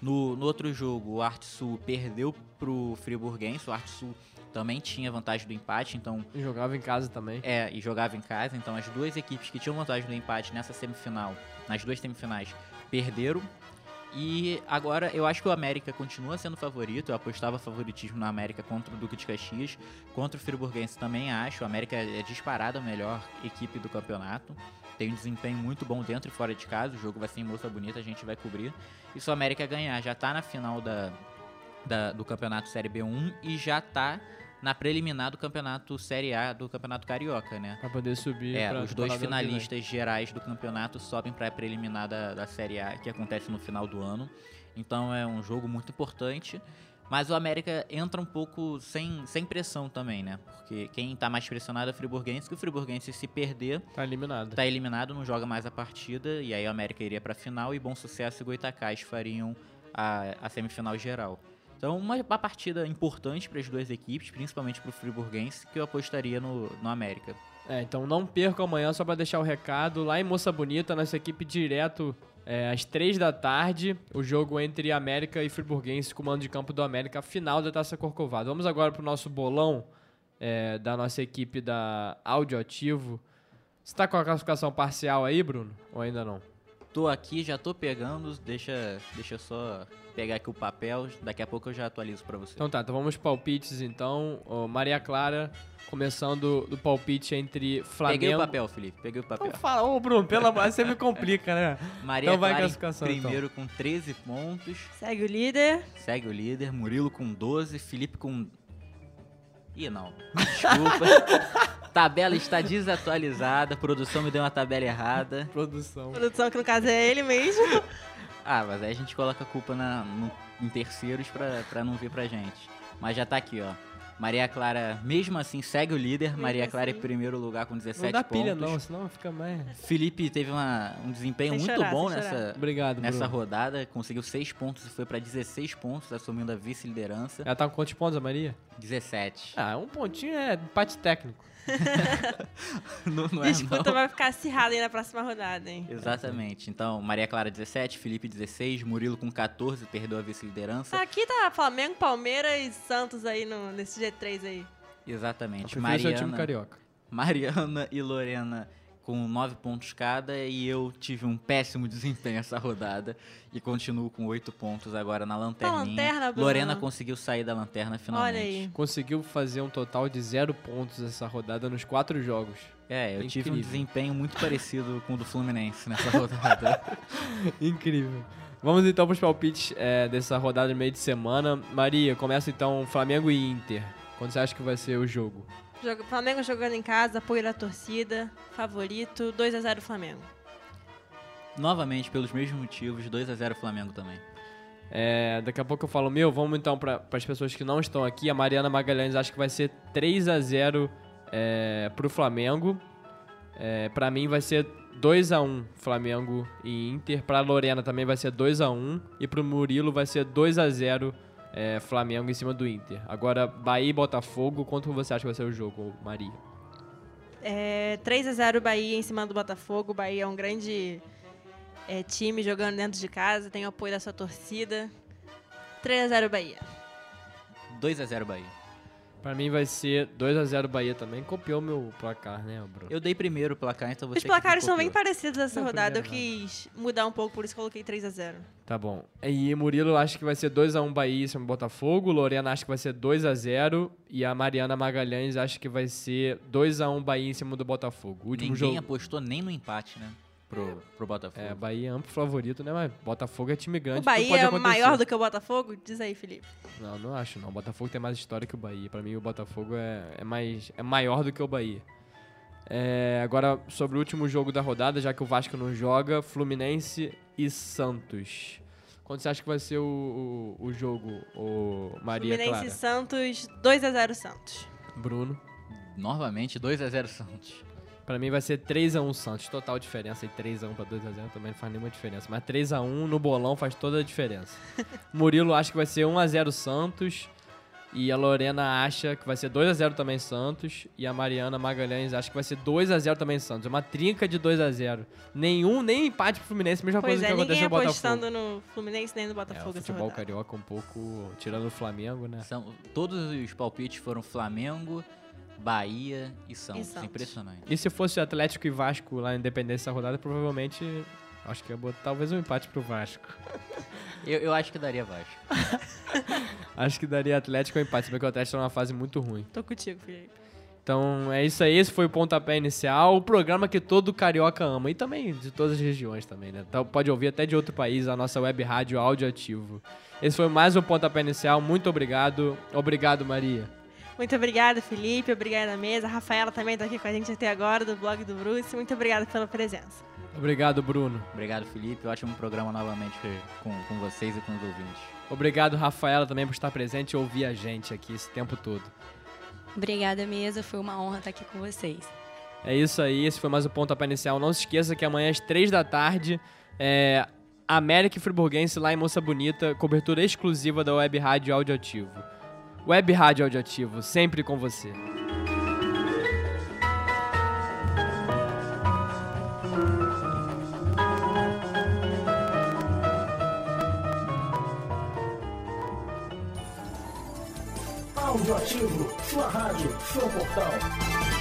No, no outro jogo, o Arte Sul perdeu pro Friburguense. O Arte Sul também tinha vantagem do empate, então E jogava em casa também. é, e jogava em casa, então as duas equipes que tinham vantagem no empate nessa semifinal, nas duas semifinais, perderam. E agora eu acho que o América continua sendo favorito. Eu apostava favoritismo no América contra o Duque de Caxias. Contra o Friburguense também acho. O América é disparada a melhor equipe do campeonato. Tem um desempenho muito bom dentro e fora de casa. O jogo vai ser em Moça Bonita, a gente vai cobrir. E se o América ganhar, já tá na final da, da- do campeonato Série B1 e já tá na preliminar do campeonato Série A do campeonato Carioca, né? Pra poder subir. É, os dois finalistas gerais do campeonato sobem para a preliminar da, da Série A, que acontece no final do ano. Então é um jogo muito importante. Mas o América entra um pouco sem, sem pressão também, né? Porque quem tá mais pressionado é o Friburguense, que o Friburguense se perder, Tá eliminado. tá eliminado, não joga mais a partida, e aí o América iria pra final e Bom Sucesso e Goitacás fariam a, a semifinal geral. Então, uma, uma partida importante para as duas equipes, principalmente pro Friburguense, que eu apostaria no, no América. É, então não perca amanhã, só pra deixar o recado. Lá em Moça Bonita, nossa equipe direto é, às três da tarde. O jogo entre América e Friburguense, comando de campo do América, final da Taça Corcovado. Vamos agora pro nosso bolão é, da nossa equipe da Audioativo. Você tá com a classificação parcial aí, Bruno? Ou ainda não? Tô aqui, já tô pegando, deixa, deixa eu só pegar aqui o papel, daqui a pouco eu já atualizo pra você. Então tá, então vamos pros palpites então. Maria Clara, começando do palpite entre Flamengo... Peguei o papel, Felipe, peguei o papel. Então fala, ô Bruno, pelo amor, você me complica, né? Maria Então vai Clara em classificação, primeiro com 13 pontos, Segue o líder. segue o líder, Murilo com 12, Felipe com... Ih, não, desculpa. tabela está desatualizada, a produção me deu uma tabela errada. Produção. Produção, que no caso é ele mesmo. Ah, mas aí a gente coloca a culpa na, no- em terceiros pra, pra não vir pra gente. Mas já tá aqui, ó. Maria Clara, mesmo assim, segue o líder. Maria Clara em assim. primeiro lugar com 17 Não dá pontos. pilha não, senão fica mais... Felipe teve uma- um desempenho Sem muito chorar, bom nessa, Obrigado, nessa Bruno. rodada. Conseguiu 6 pontos e foi para 16 pontos, assumindo a vice-liderança. Ela tá com quantos pontos, a Maria? 17. Ah, um pontinho é empate técnico. não, não é, Disputa não. vai ficar acirrada aí na próxima rodada, hein? Exatamente. Então, Maria Clara 17, Felipe 16, Murilo com 14, perdeu a vice-liderança. Aqui tá Flamengo, Palmeiras e Santos aí no, nesse G3 aí. Exatamente. prefiro seu time Mariana, carioca. Mariana e Lorena com 9 pontos cada e eu tive um péssimo desempenho essa rodada e continuo com 8 pontos agora na lanterninha. lanterna, Bruno. Lorena conseguiu sair da lanterna finalmente. Olha aí. Conseguiu fazer um total de zero pontos essa rodada nos quatro jogos. É, eu tive um Incrível. desempenho muito parecido com o do Fluminense nessa rodada. Incrível. Vamos então para os palpites é, dessa rodada de meio de semana. Maria, começa então Flamengo e Inter. Quando você acha que vai ser o jogo? Joga- Flamengo jogando em casa, apoio da torcida, favorito, 2x0 Flamengo. Novamente, pelos mesmos motivos, 2 a 0 Flamengo também. É, daqui a pouco eu falo meu. Vamos então para as pessoas que não estão aqui. A Mariana Magalhães acha que vai ser 3 a 0 é, pro Flamengo. É, para mim vai ser 2 a 1 Flamengo e Inter. Para Lorena também vai ser 2 a 1 e pro Murilo vai ser 2 a 0 é, Flamengo em cima do Inter. Agora Bahia e Botafogo, quanto você acha que vai ser o jogo, Maria? É, 3x0 Bahia em cima do Botafogo. Bahia é um grande é, time jogando dentro de casa, tem o apoio da sua torcida. 3x0 Bahia. 2 a 0 Bahia. Pra mim vai ser 2 a 0 Bahia também. Copiou meu placar, né, Bruno? Eu dei primeiro o placar, então você Os placares são bem parecidos essa Não, rodada. Eu quis mudar um pouco, por isso coloquei 3x0. Tá bom. E Murilo acha que vai ser 2x1 Bahia em cima do Botafogo. Lorena acha que vai ser 2x0. E a Mariana Magalhães acha que vai ser 2x1 Bahia em cima do Botafogo. O último Ninguém jogo. apostou nem no empate, né? Pro, pro Botafogo. É, Bahia é amplo favorito, né? Mas Botafogo é time grande. O Bahia é acontecer. maior do que o Botafogo? Diz aí, Felipe. Não, não acho não. O Botafogo tem mais história que o Bahia. Pra mim, o Botafogo é, é, mais, é maior do que o Bahia. É, agora, sobre o último jogo da rodada, já que o Vasco não joga, Fluminense e Santos. Quanto você acha que vai ser o, o, o jogo, o Maria Fluminense Clara? e Santos, 2x0 Santos. Bruno. Novamente, 2 a 0 Santos. Pra mim vai ser 3x1 Santos. Total diferença. E 3x1 pra 2x0 também não faz nenhuma diferença. Mas 3x1 no bolão faz toda a diferença. Murilo acha que vai ser 1x0 Santos. E a Lorena acha que vai ser 2x0 também Santos. E a Mariana Magalhães acha que vai ser 2x0 também Santos. É uma trinca de 2x0. Nenhum, nem empate pro Fluminense. Mesma Pois coisa é, que ninguém aconteceu no Botafogo. apostando no Fluminense nem no É, Botafogo o essa futebol carioca um pouco tirando o Flamengo, né? São, todos os palpites foram Flamengo, Bahia e Santos. Santos. Impressionante. E se fosse Atlético e Vasco lá na Independência rodada, provavelmente acho que ia botar talvez um empate pro Vasco. Eu, eu acho que daria Vasco. Acho que daria Atlético ou empate, porque o Atlético tá numa fase muito ruim. Tô contigo, Felipe. Então é isso aí, esse foi o pontapé inicial, o programa que todo carioca ama, e também de todas as regiões também, né? Então, pode ouvir até de outro país a nossa web rádio áudio ativo. Esse foi mais um pontapé inicial, muito obrigado. Obrigado, Maria. Muito obrigada, Felipe. Obrigada, mesa. A Rafaela também tá aqui com a gente até agora, do blog do Bruce. Muito obrigada pela presença. Obrigado, Bruno. Obrigado, Felipe. Ótimo programa novamente com, com vocês e com os ouvintes. Obrigado, Rafaela, também por estar presente e ouvir a gente aqui esse tempo todo. Obrigada, mesa. Foi uma honra estar aqui com vocês. É isso aí, esse foi mais o pontapé inicial. Não se esqueça que amanhã às três da tarde, é, América e Friburguense lá em Moça Bonita, cobertura exclusiva da Web Rádio Audioativo. Web Rádio Audioativo, sempre com você. Audioativo, sua rádio, seu portal.